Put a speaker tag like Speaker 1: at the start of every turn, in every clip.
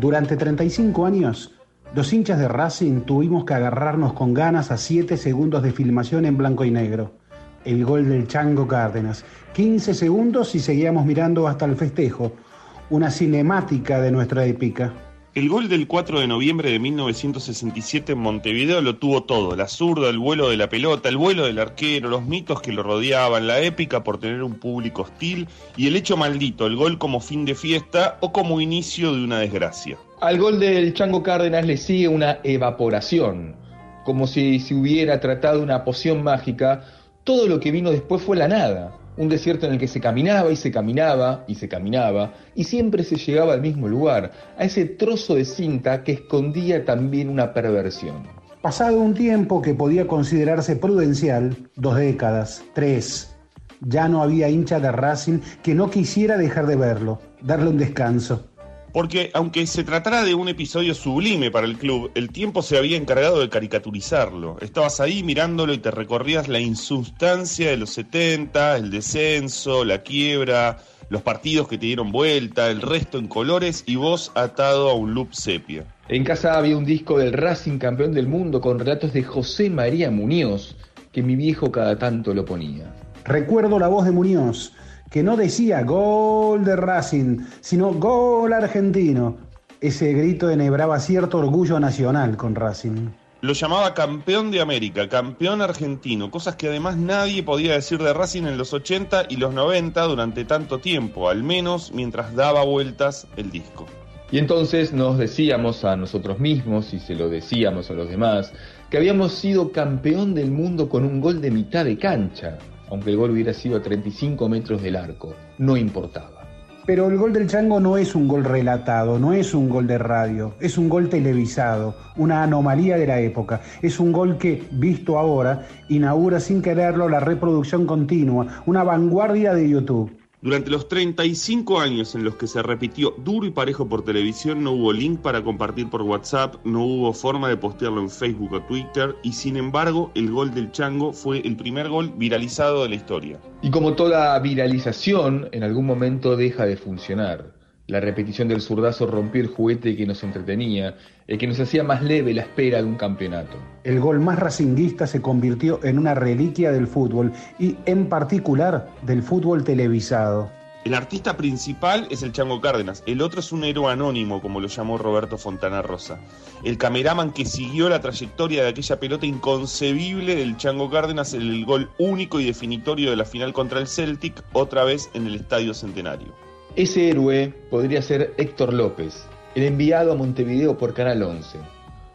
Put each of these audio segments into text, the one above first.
Speaker 1: Durante 35 años, los hinchas de Racing tuvimos que agarrarnos con ganas a 7 segundos de filmación en blanco y negro. El gol del Chango Cárdenas. 15 segundos y seguíamos mirando hasta el festejo. Una cinemática de nuestra épica.
Speaker 2: El gol del 4 de noviembre de 1967 en Montevideo lo tuvo todo, la zurda, el vuelo de la pelota, el vuelo del arquero, los mitos que lo rodeaban, la épica por tener un público hostil y el hecho maldito, el gol como fin de fiesta o como inicio de una desgracia.
Speaker 3: Al gol del Chango Cárdenas le sigue una evaporación, como si se hubiera tratado una poción mágica, todo lo que vino después fue la nada un desierto en el que se caminaba y se caminaba y se caminaba y siempre se llegaba al mismo lugar, a ese trozo de cinta que escondía también una perversión.
Speaker 1: Pasado un tiempo que podía considerarse prudencial, dos décadas, tres, ya no había hincha de Racing que no quisiera dejar de verlo, darle un descanso.
Speaker 2: Porque aunque se tratara de un episodio sublime para el club, el tiempo se había encargado de caricaturizarlo. Estabas ahí mirándolo y te recorrías la insustancia de los 70, el descenso, la quiebra, los partidos que te dieron vuelta, el resto en colores y vos atado a un loop sepia.
Speaker 3: En casa había un disco del Racing campeón del mundo con relatos de José María Muñoz, que mi viejo cada tanto lo ponía.
Speaker 1: Recuerdo la voz de Muñoz que no decía gol de Racing, sino gol argentino. Ese grito enhebraba cierto orgullo nacional con Racing.
Speaker 2: Lo llamaba campeón de América, campeón argentino, cosas que además nadie podía decir de Racing en los 80 y los 90 durante tanto tiempo, al menos mientras daba vueltas el disco.
Speaker 3: Y entonces nos decíamos a nosotros mismos, y se lo decíamos a los demás, que habíamos sido campeón del mundo con un gol de mitad de cancha aunque el gol hubiera sido a 35 metros del arco, no importaba.
Speaker 1: Pero el gol del Chango no es un gol relatado, no es un gol de radio, es un gol televisado, una anomalía de la época. Es un gol que, visto ahora, inaugura sin quererlo la reproducción continua, una vanguardia de YouTube.
Speaker 2: Durante los 35 años en los que se repitió duro y parejo por televisión, no hubo link para compartir por WhatsApp, no hubo forma de postearlo en Facebook o Twitter, y sin embargo, el gol del Chango fue el primer gol viralizado de la historia.
Speaker 3: Y como toda viralización, en algún momento deja de funcionar. La repetición del zurdazo rompió el juguete que nos entretenía, el que nos hacía más leve la espera de un campeonato.
Speaker 1: El gol más racinguista se convirtió en una reliquia del fútbol y en particular del fútbol televisado.
Speaker 2: El artista principal es el Chango Cárdenas, el otro es un héroe anónimo, como lo llamó Roberto Fontana Rosa. El cameraman que siguió la trayectoria de aquella pelota inconcebible del Chango Cárdenas, el gol único y definitorio de la final contra el Celtic, otra vez en el Estadio Centenario.
Speaker 3: Ese héroe podría ser Héctor López, el enviado a Montevideo por Canal 11.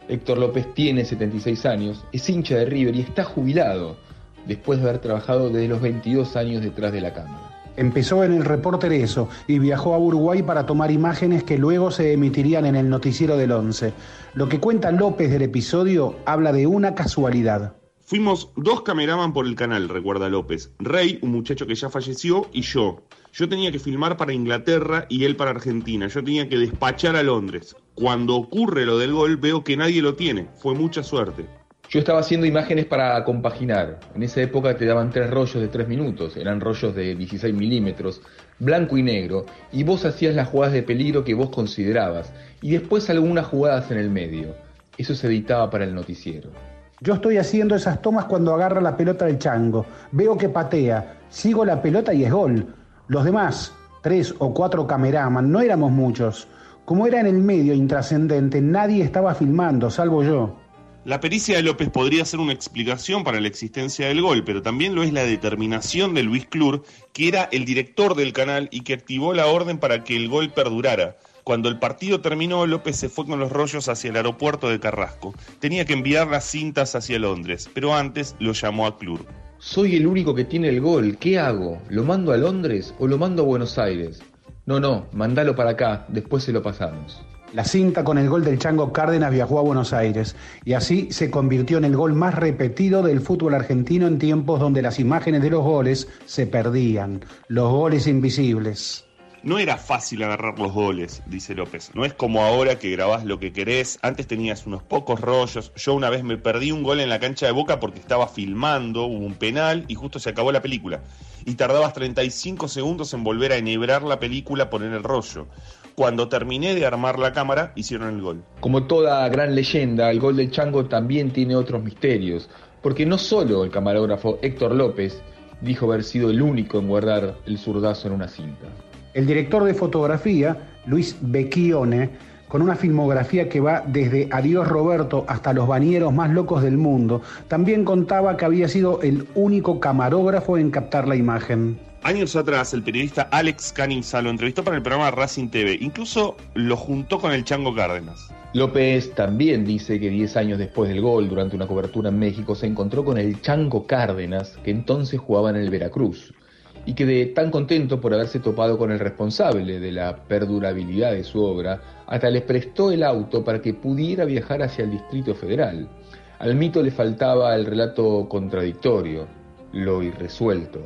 Speaker 3: Héctor López tiene 76 años, es hincha de River y está jubilado, después de haber trabajado desde los 22 años detrás de la cámara.
Speaker 1: Empezó en el Reporter Eso y viajó a Uruguay para tomar imágenes que luego se emitirían en el noticiero del 11. Lo que cuenta López del episodio habla de una casualidad.
Speaker 2: Fuimos dos cameraman por el canal, recuerda López. Rey, un muchacho que ya falleció, y yo. Yo tenía que filmar para Inglaterra y él para Argentina. Yo tenía que despachar a Londres. Cuando ocurre lo del gol, veo que nadie lo tiene. Fue mucha suerte.
Speaker 3: Yo estaba haciendo imágenes para compaginar. En esa época te daban tres rollos de tres minutos. Eran rollos de 16 milímetros, blanco y negro. Y vos hacías las jugadas de peligro que vos considerabas. Y después algunas jugadas en el medio. Eso se editaba para el noticiero.
Speaker 1: Yo estoy haciendo esas tomas cuando agarra la pelota del chango. Veo que patea, sigo la pelota y es gol. Los demás, tres o cuatro cameraman, no éramos muchos. Como era en el medio intrascendente, nadie estaba filmando, salvo yo.
Speaker 2: La pericia de López podría ser una explicación para la existencia del gol, pero también lo es la determinación de Luis Clur, que era el director del canal y que activó la orden para que el gol perdurara. Cuando el partido terminó, López se fue con los rollos hacia el aeropuerto de Carrasco. Tenía que enviar las cintas hacia Londres, pero antes lo llamó a Clur.
Speaker 3: Soy el único que tiene el gol, ¿qué hago? ¿Lo mando a Londres o lo mando a Buenos Aires? No, no, mandalo para acá, después se lo pasamos.
Speaker 1: La cinta con el gol del Chango Cárdenas viajó a Buenos Aires y así se convirtió en el gol más repetido del fútbol argentino en tiempos donde las imágenes de los goles se perdían, los goles invisibles.
Speaker 2: No era fácil agarrar los goles, dice López. No es como ahora que grabás lo que querés. Antes tenías unos pocos rollos. Yo una vez me perdí un gol en la cancha de Boca porque estaba filmando, hubo un penal y justo se acabó la película. Y tardabas 35 segundos en volver a enhebrar la película, poner el rollo. Cuando terminé de armar la cámara, hicieron el gol.
Speaker 3: Como toda gran leyenda, el gol del Chango también tiene otros misterios. Porque no solo el camarógrafo Héctor López dijo haber sido el único en guardar el zurdazo en una cinta.
Speaker 1: El director de fotografía, Luis Becchione, con una filmografía que va desde Adiós Roberto hasta los bañeros más locos del mundo, también contaba que había sido el único camarógrafo en captar la imagen.
Speaker 2: Años atrás, el periodista Alex Canizza lo entrevistó para el programa Racing TV. Incluso lo juntó con el Chango Cárdenas.
Speaker 3: López también dice que 10 años después del gol, durante una cobertura en México, se encontró con el Chango Cárdenas, que entonces jugaba en el Veracruz y que de tan contento por haberse topado con el responsable de la perdurabilidad de su obra, hasta les prestó el auto para que pudiera viajar hacia el Distrito Federal. Al mito le faltaba el relato contradictorio, lo irresuelto.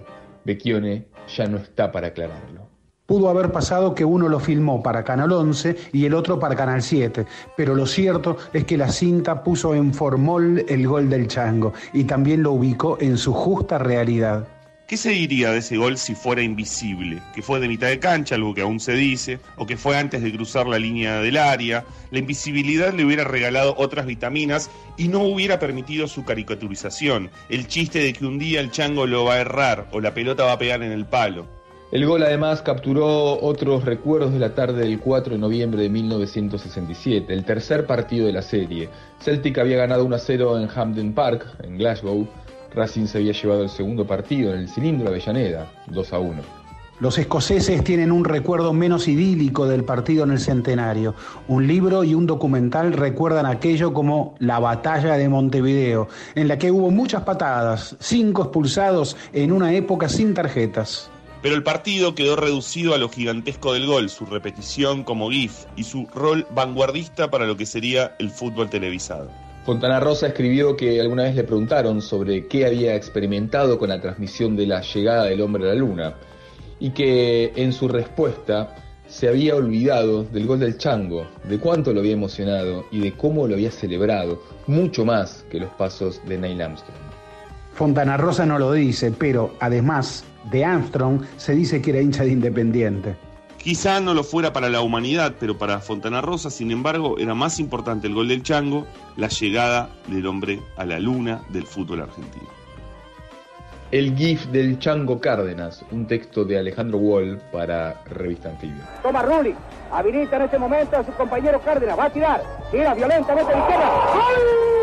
Speaker 3: Becchione ya no está para aclararlo.
Speaker 1: Pudo haber pasado que uno lo filmó para Canal 11 y el otro para Canal 7, pero lo cierto es que la cinta puso en formol el gol del chango y también lo ubicó en su justa realidad.
Speaker 2: ¿Qué se diría de ese gol si fuera invisible? ¿Que fue de mitad de cancha, algo que aún se dice? ¿O que fue antes de cruzar la línea del área? La invisibilidad le hubiera regalado otras vitaminas y no hubiera permitido su caricaturización. El chiste de que un día el chango lo va a errar o la pelota va a pegar en el palo.
Speaker 3: El gol además capturó otros recuerdos de la tarde del 4 de noviembre de 1967, el tercer partido de la serie. Celtic había ganado 1 0 en Hampden Park, en Glasgow, Racing se había llevado el segundo partido en el cilindro Avellaneda, 2 a 1.
Speaker 1: Los escoceses tienen un recuerdo menos idílico del partido en el centenario. Un libro y un documental recuerdan aquello como la batalla de Montevideo, en la que hubo muchas patadas, cinco expulsados en una época sin tarjetas.
Speaker 2: Pero el partido quedó reducido a lo gigantesco del gol, su repetición como GIF y su rol vanguardista para lo que sería el fútbol televisado.
Speaker 3: Fontana Rosa escribió que alguna vez le preguntaron sobre qué había experimentado con la transmisión de la llegada del hombre a la luna y que en su respuesta se había olvidado del gol del chango, de cuánto lo había emocionado y de cómo lo había celebrado, mucho más que los pasos de Neil Armstrong.
Speaker 1: Fontana Rosa no lo dice, pero además de Armstrong se dice que era hincha de Independiente.
Speaker 2: Quizá no lo fuera para la humanidad, pero para Fontana Rosa, sin embargo, era más importante el gol del Chango, la llegada del hombre a la luna del fútbol argentino.
Speaker 3: El GIF del Chango Cárdenas, un texto de Alejandro Wall para Revista Anfibia.
Speaker 4: Toma Rulli, habilita en este momento a su compañero Cárdenas, va a tirar, tira violentamente a la izquierda. ¡Gol!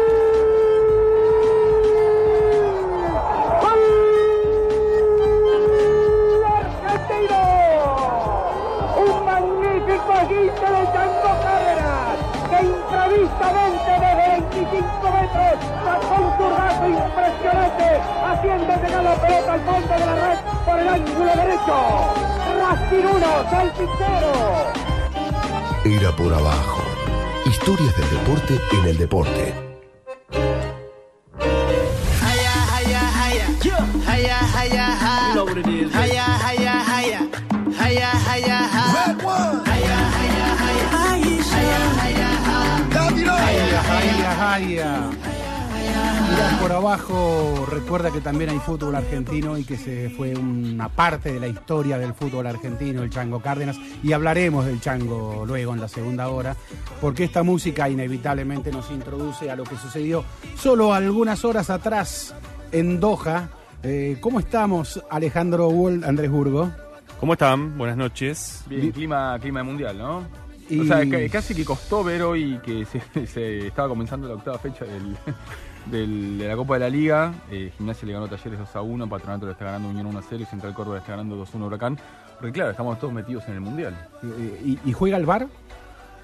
Speaker 4: Ángulo derecho. Racing 1, Salpicero.
Speaker 5: Era por abajo. Historias del deporte en el deporte.
Speaker 1: Por abajo recuerda que también hay fútbol argentino y que se fue una parte de la historia del fútbol argentino, el Chango Cárdenas, y hablaremos del Chango luego en la segunda hora, porque esta música inevitablemente nos introduce a lo que sucedió solo algunas horas atrás en Doha. Eh, ¿Cómo estamos, Alejandro Wall, Andrés Burgo?
Speaker 6: ¿Cómo están? Buenas noches.
Speaker 7: Bien, clima, clima mundial, ¿no? O sea, casi que costó ver hoy que se, estaba comenzando la octava fecha del, de la Copa de la Liga. Eh, Gimnasia le ganó Talleres 2 a 1, Patronato le está ganando Unión 1 a 0 y Central Córdoba le está ganando 2 a 1 Huracán. Porque claro, estamos todos metidos en el Mundial.
Speaker 1: ¿Y, juega el VAR?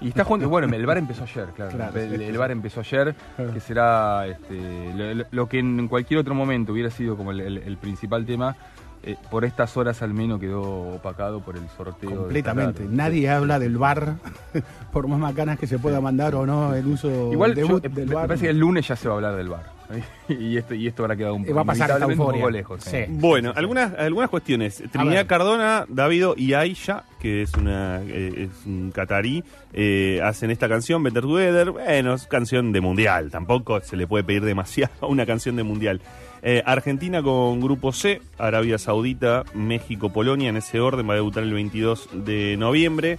Speaker 7: Y está jugando, bueno, el VAR empezó ayer, claro. el, VAR empezó ayer, que será este, lo, que en cualquier otro momento hubiera sido como el principal tema eh, por estas horas al menos quedó opacado por el sorteo.
Speaker 1: Completamente. Nadie habla del bar, por más macanas que se pueda mandar o no el uso
Speaker 7: Igual del me, parece que el lunes ya se va a hablar del bar. y esto, y esto habrá quedado un,
Speaker 1: va a pasar
Speaker 7: un poco lejos.
Speaker 1: Sí.
Speaker 6: Bueno, algunas, algunas cuestiones. Trinidad. Cardona, Davido y Aisha, que es una eh, es un catarí, eh, hacen esta canción, Better Together. Bueno, es canción de mundial. Tampoco se le puede pedir demasiado a una canción de mundial. Eh, Argentina con Grupo C, Arabia Saudita, México, Polonia, en ese orden, va a debutar el 22 de noviembre.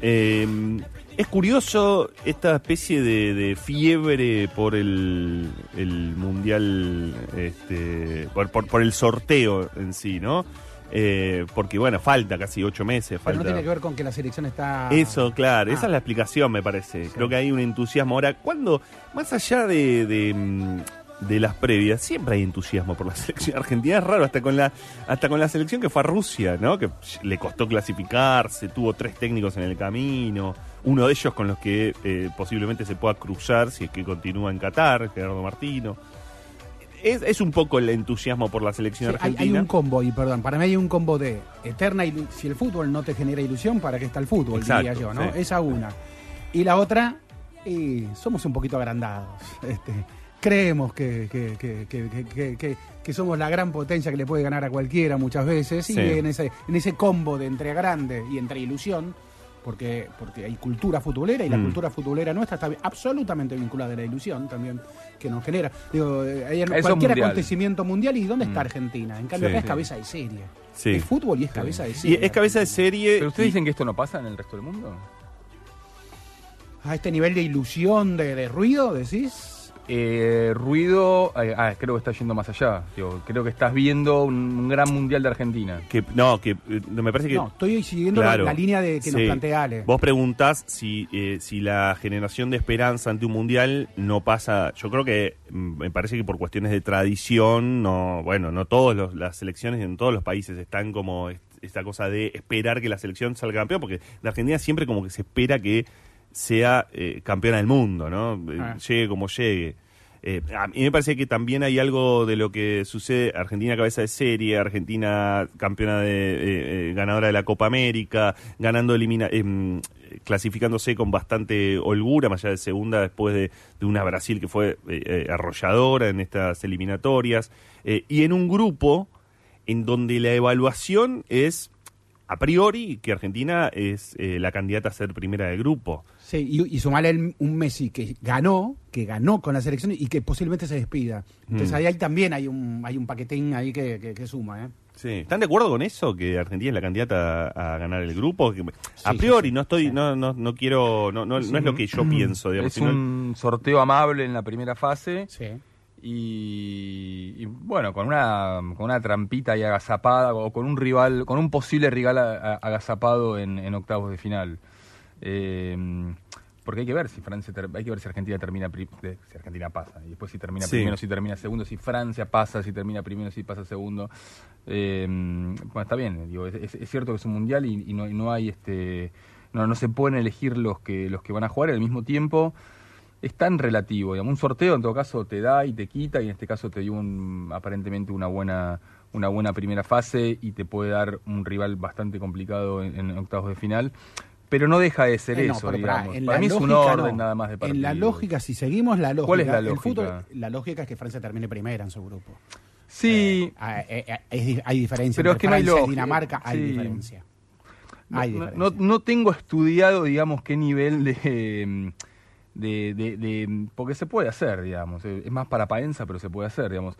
Speaker 6: Eh, es curioso esta especie de, de fiebre por el, el mundial, este, por, por, por el sorteo en sí, ¿no? Eh, porque bueno, falta casi ocho meses.
Speaker 1: Pero no tiene que ver con que la selección está.
Speaker 6: Eso, claro, esa
Speaker 1: Ah.
Speaker 6: es la explicación, me parece. Creo que hay un entusiasmo. Ahora, cuando, más allá de, de, mm, de las previas, siempre hay entusiasmo por la selección argentina. Es raro, hasta con la, hasta con la selección que fue a Rusia, ¿no? Que le costó clasificarse, tuvo tres técnicos en el camino. Uno de ellos con los que eh, posiblemente se pueda cruzar si es que continúa en Qatar, Gerardo Martino. Es, es un poco el entusiasmo por la selección
Speaker 1: Sí,
Speaker 6: argentina.
Speaker 1: hay un combo, y perdón, para mí hay un combo de eterna ilu- Si el fútbol no te genera ilusión, ¿para qué está el fútbol?
Speaker 6: Exacto,
Speaker 1: diría yo, ¿no?
Speaker 6: sí.
Speaker 1: Esa una. Y la otra, y somos un poquito agrandados. Este, creemos que, que, que, que, que- que- que- que somos la gran potencia que le puede ganar a cualquiera muchas veces.
Speaker 6: Sí.
Speaker 1: Y en ese, en ese combo de entre grande y entre ilusión. Porque, porque hay cultura futbolera y la
Speaker 6: Mm.
Speaker 1: cultura futbolera nuestra está absolutamente vinculada a la ilusión también que nos genera. Digo, eh, hay
Speaker 7: Eso
Speaker 1: cualquier
Speaker 7: mundial.
Speaker 1: acontecimiento mundial y ¿dónde está
Speaker 7: Mm.
Speaker 1: Argentina? En cambio,
Speaker 6: Sí.
Speaker 1: acá es
Speaker 6: Sí.
Speaker 1: cabeza de serie.
Speaker 6: Sí.
Speaker 1: Es fútbol y es cabeza de
Speaker 6: Y
Speaker 1: serie.
Speaker 6: es cabeza de serie.
Speaker 7: Pero ustedes
Speaker 6: y-
Speaker 7: dicen que esto no pasa en el resto del mundo.
Speaker 1: A este nivel de ilusión, de, de ruido, decís.
Speaker 7: Eh, ruido, eh, ah, creo que está yendo más allá. Digo, creo que estás viendo un, un gran mundial de Argentina.
Speaker 6: que, no, que eh, me parece que
Speaker 1: No, estoy siguiendo la-
Speaker 6: Claro.
Speaker 1: la, línea de que nos plantea Ale.
Speaker 6: Vos preguntás si, eh, si la generación de esperanza ante un mundial no pasa. Yo creo que mm, me parece que por cuestiones de tradición, no, bueno, no todas las selecciones en todos los países están como est- esta cosa de esperar que la selección salga campeón, porque de Argentina siempre como que se espera que sea eh, campeona del mundo, ¿no? Eh,
Speaker 1: Ah.
Speaker 6: Llegue como llegue. Eh, a mí me parece que también hay algo de lo que sucede. Argentina cabeza de serie, Argentina campeona de eh, eh, ganadora de la Copa América, ganando elimina, em, clasificándose con bastante holgura, más allá de segunda después de, de una Brasil que fue arrolladora en estas eliminatorias, y en un grupo en donde la evaluación es a priori que Argentina es eh, la candidata a ser primera del grupo.
Speaker 1: Sí, y, y sumarle el- un Messi que ganó, que ganó con la selección y que posiblemente se despida. Entonces
Speaker 6: Mm.
Speaker 1: ahí, ahí también hay un, hay un paquetín ahí que, que- que suma, ¿eh?
Speaker 6: Sí. ¿Están de acuerdo con eso? Que Argentina es la candidata a, a ganar el grupo. A
Speaker 1: Sí,
Speaker 6: priori,
Speaker 1: sí, sí.
Speaker 6: no estoy,
Speaker 1: Sí.
Speaker 6: no, no, no quiero, no, no, no es lo que yo pienso, digamos.
Speaker 7: es
Speaker 6: sino-
Speaker 7: un sorteo amable en la primera fase
Speaker 1: Sí.
Speaker 7: y, y, bueno, con una, con una trampita ahí agazapada o con un rival, con un posible rival a- a- agazapado en, en octavos de final. Eh, porque hay que ver si Francia hay que ver si Argentina termina si Argentina pasa y después si termina
Speaker 6: Sí.
Speaker 7: primero si termina segundo si Francia pasa si termina primero si pasa segundo Eh, bueno está bien digo es, es- es cierto que es un mundial y, y no, y no hay este no, no se pueden elegir los que los que van a jugar y al mismo tiempo es tan relativo digamos un sorteo en todo caso te da y te quita y en este caso te dio un, aparentemente una buena una buena primera fase y te puede dar un rival bastante complicado en, en octavos de final pero no deja de ser
Speaker 1: Eh, no,
Speaker 7: eso,
Speaker 1: pero
Speaker 7: digamos.
Speaker 1: en
Speaker 7: Para mí es un orden
Speaker 1: no.
Speaker 7: nada más de partido.
Speaker 1: En la lógica, si seguimos la lógica,
Speaker 7: ¿Cuál es la
Speaker 1: el
Speaker 7: lógica?
Speaker 1: fútbol, la lógica es que Francia termine primera en su grupo.
Speaker 7: Sí,
Speaker 1: eh, eh, es di- hay diferencia
Speaker 7: Pero
Speaker 1: entre
Speaker 7: es que no hay
Speaker 1: y
Speaker 7: lógica,
Speaker 1: Dinamarca, hay
Speaker 7: sí.
Speaker 1: diferencia.
Speaker 7: no,
Speaker 1: Hay diferencia.
Speaker 7: no, tengo estudiado, digamos, qué nivel de, de, de- de- Porque se puede hacer, digamos. eh, Es más para paenza, pero se puede hacer, digamos.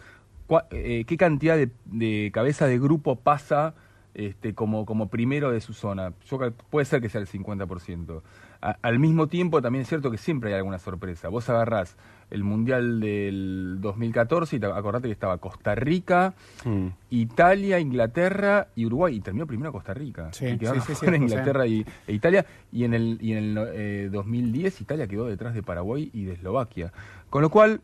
Speaker 7: Eh, ¿Qué cantidad de, de cabeza de grupo pasa este, como, como primero de su zona? Yo puede ser que sea el 50%. A- al mismo tiempo, también es cierto que siempre hay alguna sorpresa. Vos agarrás el Mundial del 2014 y te acordate que estaba Costa Rica,
Speaker 6: Mm.
Speaker 7: Italia, Inglaterra y Uruguay. Y terminó primero Costa Rica.
Speaker 1: Sí,
Speaker 7: y quedaron
Speaker 1: sí.
Speaker 7: Inglaterra y, e Italia. Y en el, y en el eh, 2010 Italia quedó detrás de Paraguay y de Eslovaquia. Con lo cual,